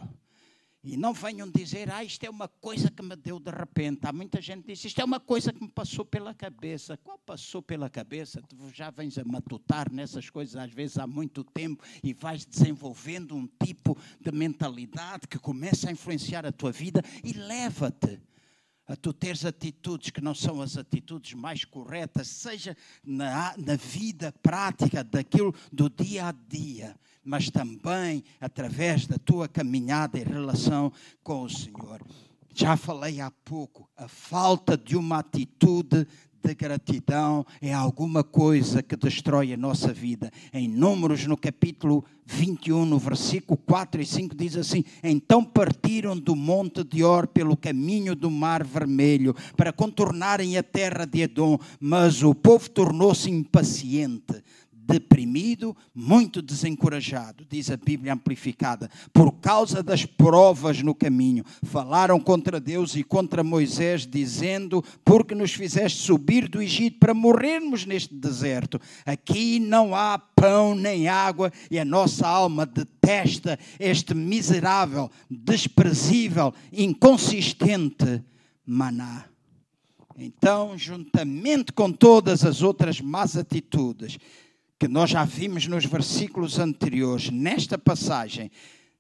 S1: E não venham dizer, ah, isto é uma coisa que me deu de repente. Há muita gente que diz, isto é uma coisa que me passou pela cabeça. Qual passou pela cabeça? Tu já vens a matutar nessas coisas às vezes há muito tempo e vais desenvolvendo um tipo de mentalidade que começa a influenciar a tua vida e leva-te a tu teres atitudes que não são as atitudes mais corretas, seja na, na vida prática daquilo do dia a dia mas também através da tua caminhada em relação com o Senhor. Já falei há pouco, a falta de uma atitude de gratidão é alguma coisa que destrói a nossa vida. Em Números, no capítulo 21, no versículo 4 e 5, diz assim: Então partiram do monte de Or pelo caminho do Mar Vermelho para contornarem a terra de Edom, mas o povo tornou-se impaciente deprimido, muito desencorajado, diz a Bíblia amplificada, por causa das provas no caminho. Falaram contra Deus e contra Moisés, dizendo: Porque nos fizeste subir do Egito para morrermos neste deserto? Aqui não há pão nem água e a nossa alma detesta este miserável, desprezível, inconsistente maná. Então, juntamente com todas as outras más atitudes, que nós já vimos nos versículos anteriores, nesta passagem,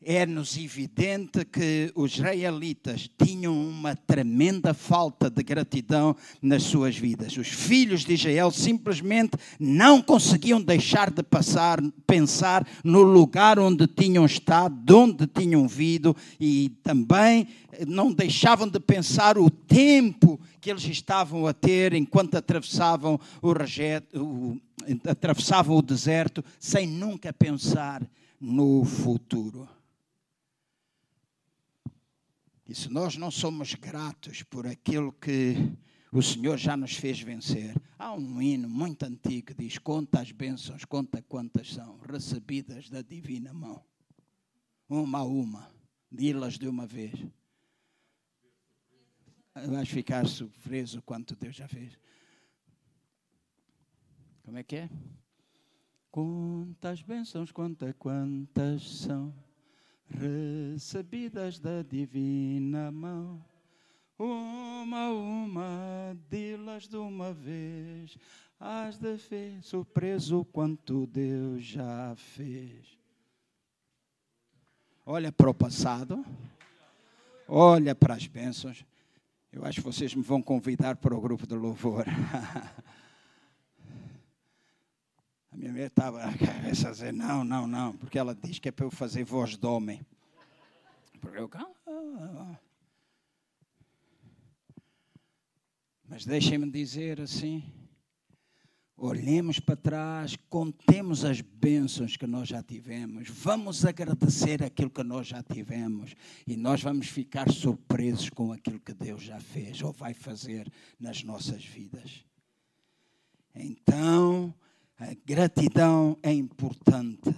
S1: é-nos evidente que os israelitas tinham uma tremenda falta de gratidão nas suas vidas. Os filhos de Israel simplesmente não conseguiam deixar de passar, pensar no lugar onde tinham estado, de onde tinham vindo e também não deixavam de pensar o tempo que eles estavam a ter enquanto atravessavam o, rejeto, atravessavam o deserto sem nunca pensar no futuro. E se nós não somos gratos por aquilo que o Senhor já nos fez vencer, há um hino muito antigo que diz: Conta as bênçãos, conta quantas são recebidas da divina mão, uma a uma, di-las de uma vez. Vais ficar surpreso quanto Deus já fez. Como é que é? Quantas bênçãos, conta quantas são recebidas da divina mão. Uma uma, delas de uma vez, has de ver surpreso quanto Deus já fez. Olha para o passado, olha para as bênçãos. Eu acho que vocês me vão convidar para o grupo de louvor. A minha mulher estava a dizer, não, não, não, porque ela diz que é para eu fazer voz de homem. Porque eu, ah, Mas deixem-me dizer assim, olhemos para trás, contemos as bênçãos que nós já tivemos, vamos agradecer aquilo que nós já tivemos e nós vamos ficar surpresos com aquilo que Deus já fez ou vai fazer nas nossas vidas. Então, a gratidão é importante.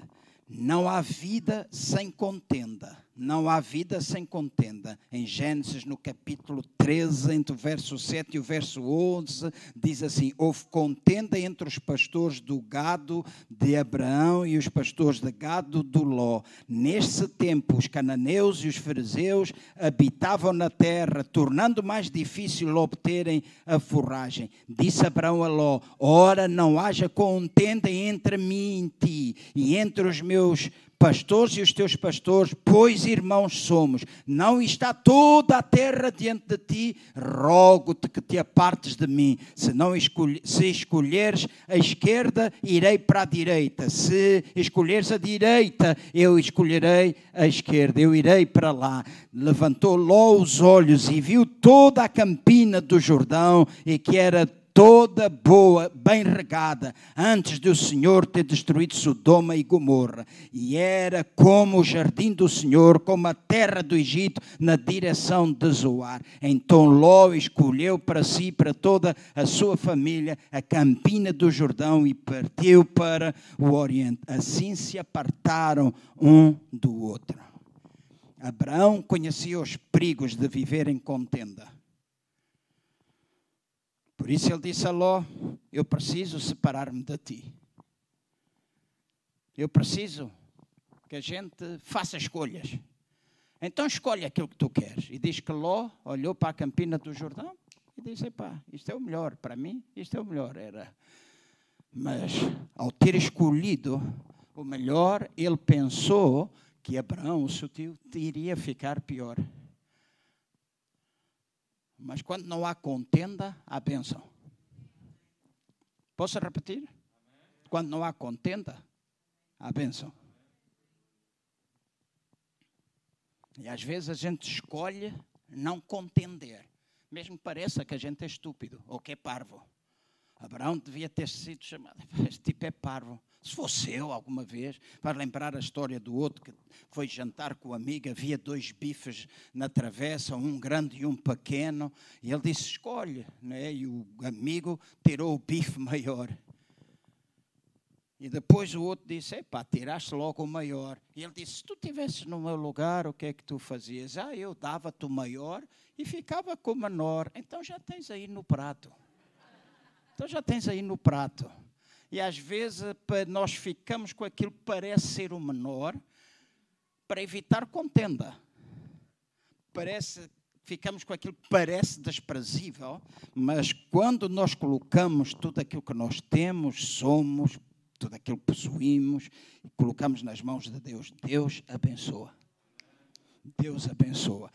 S1: Não há vida sem contenda. Não há vida sem contenda. Em Gênesis, no capítulo 13, entre o verso 7 e o verso 11, diz assim: Houve contenda entre os pastores do gado de Abraão e os pastores de gado do Ló. Nesse tempo, os cananeus e os fariseus habitavam na terra, tornando mais difícil obterem a forragem. Disse Abraão a Ló: Ora, não haja contenda entre mim e ti, e entre os meus pastores e os teus pastores, pois irmãos somos. Não está toda a terra diante de ti, rogo-te que te apartes de mim. Se não escolhe, se escolheres a esquerda, irei para a direita. Se escolheres a direita, eu escolherei a esquerda. Eu irei para lá. Levantou Ló os olhos e viu toda a campina do Jordão e que era toda boa, bem regada, antes de o Senhor ter destruído Sodoma e Gomorra. E era como o jardim do Senhor, como a terra do Egito, na direção de Zoar. Então Ló escolheu para si, para toda a sua família, a campina do Jordão e partiu para o Oriente. Assim se apartaram um do outro. Abraão conhecia os perigos de viver em contenda por isso ele disse a Ló: Eu preciso separar-me de ti. Eu preciso que a gente faça escolhas. Então escolhe aquilo que tu queres. E diz que Ló olhou para a campina do Jordão e disse: Epá, isto é o melhor, para mim, isto é o melhor. Era. Mas ao ter escolhido o melhor, ele pensou que Abraão, o seu tio, iria ficar pior. Mas quando não há contenda, há bênção. Posso repetir? Quando não há contenda, há bênção. E às vezes a gente escolhe não contender, mesmo pareça que a gente é estúpido ou que é parvo. Abraão devia ter sido chamado. Este tipo é parvo. Se fosse eu alguma vez, para lembrar a história do outro que foi jantar com o amigo, havia dois bifes na travessa, um grande e um pequeno, e ele disse: Escolhe, né? e o amigo tirou o bife maior. E depois o outro disse: Epá, tiraste logo o maior. E ele disse: Se tu estivesses no meu lugar, o que é que tu fazias? Ah, eu dava-te o maior e ficava com o menor. Então já tens aí no prato. Então já tens aí no prato. E às vezes nós ficamos com aquilo que parece ser o menor para evitar contenda. Parece ficamos com aquilo que parece desprezível, mas quando nós colocamos tudo aquilo que nós temos, somos, tudo aquilo que possuímos e colocamos nas mãos de Deus, Deus abençoa. Deus abençoa.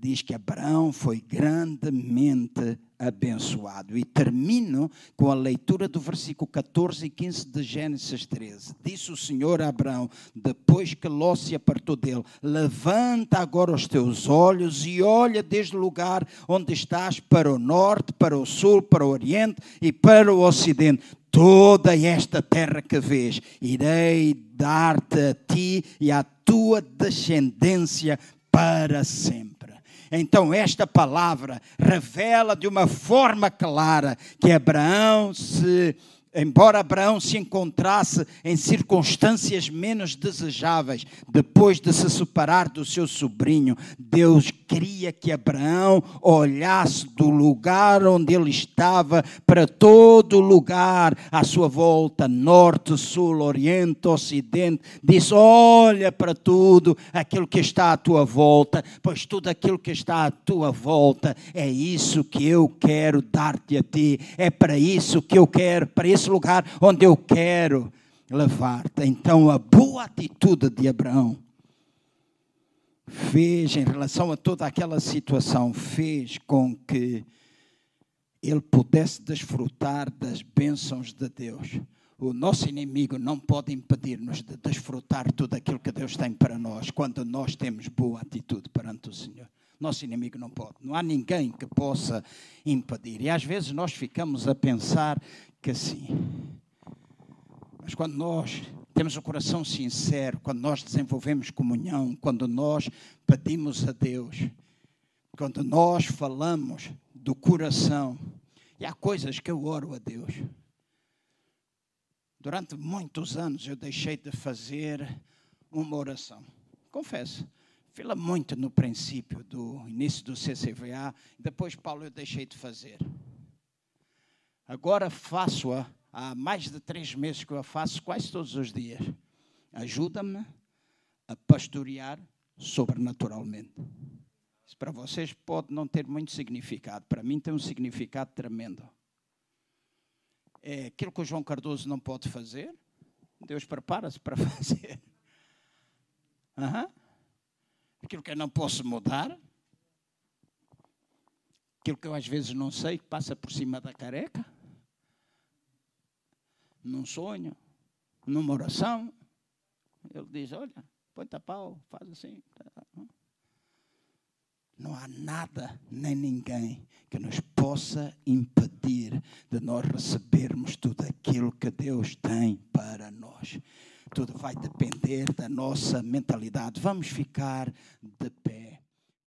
S1: Diz que Abraão foi grandemente abençoado. E termino com a leitura do versículo 14 e 15 de Gênesis 13. Disse o Senhor a Abraão, depois que Ló se apartou dele: Levanta agora os teus olhos e olha desde o lugar onde estás para o norte, para o sul, para o oriente e para o ocidente toda esta terra que vês, irei dar-te a ti e à tua descendência para sempre. Então, esta palavra revela de uma forma clara que Abraão se Embora Abraão se encontrasse em circunstâncias menos desejáveis, depois de se separar do seu sobrinho, Deus queria que Abraão olhasse do lugar onde ele estava para todo o lugar à sua volta, norte, sul, oriente, ocidente. Disse: Olha para tudo aquilo que está à tua volta, pois tudo aquilo que está à tua volta é isso que eu quero dar-te a ti, é para isso que eu quero, para isso esse lugar onde eu quero levar-te. Então, a boa atitude de Abraão fez, em relação a toda aquela situação, fez com que ele pudesse desfrutar das bênçãos de Deus. O nosso inimigo não pode impedir-nos de desfrutar tudo aquilo que Deus tem para nós quando nós temos boa atitude perante o Senhor. Nosso inimigo não pode. Não há ninguém que possa impedir. E às vezes nós ficamos a pensar que sim. Mas quando nós temos o coração sincero, quando nós desenvolvemos comunhão, quando nós pedimos a Deus, quando nós falamos do coração, e há coisas que eu oro a Deus. Durante muitos anos eu deixei de fazer uma oração. Confesso, fila muito no princípio do início do CCVA, depois Paulo eu deixei de fazer. Agora faço-a, há mais de três meses que eu a faço quase todos os dias. Ajuda-me a pastorear sobrenaturalmente. Isso para vocês pode não ter muito significado, para mim tem um significado tremendo. É aquilo que o João Cardoso não pode fazer, Deus prepara-se para fazer. Uhum. Aquilo que eu não posso mudar, aquilo que eu às vezes não sei, que passa por cima da careca num sonho, numa oração. Ele diz: Olha, põe-te a pau, faz assim. Não há nada nem ninguém que nos possa impedir de nós recebermos tudo aquilo que Deus tem para nós. Tudo vai depender da nossa mentalidade. Vamos ficar de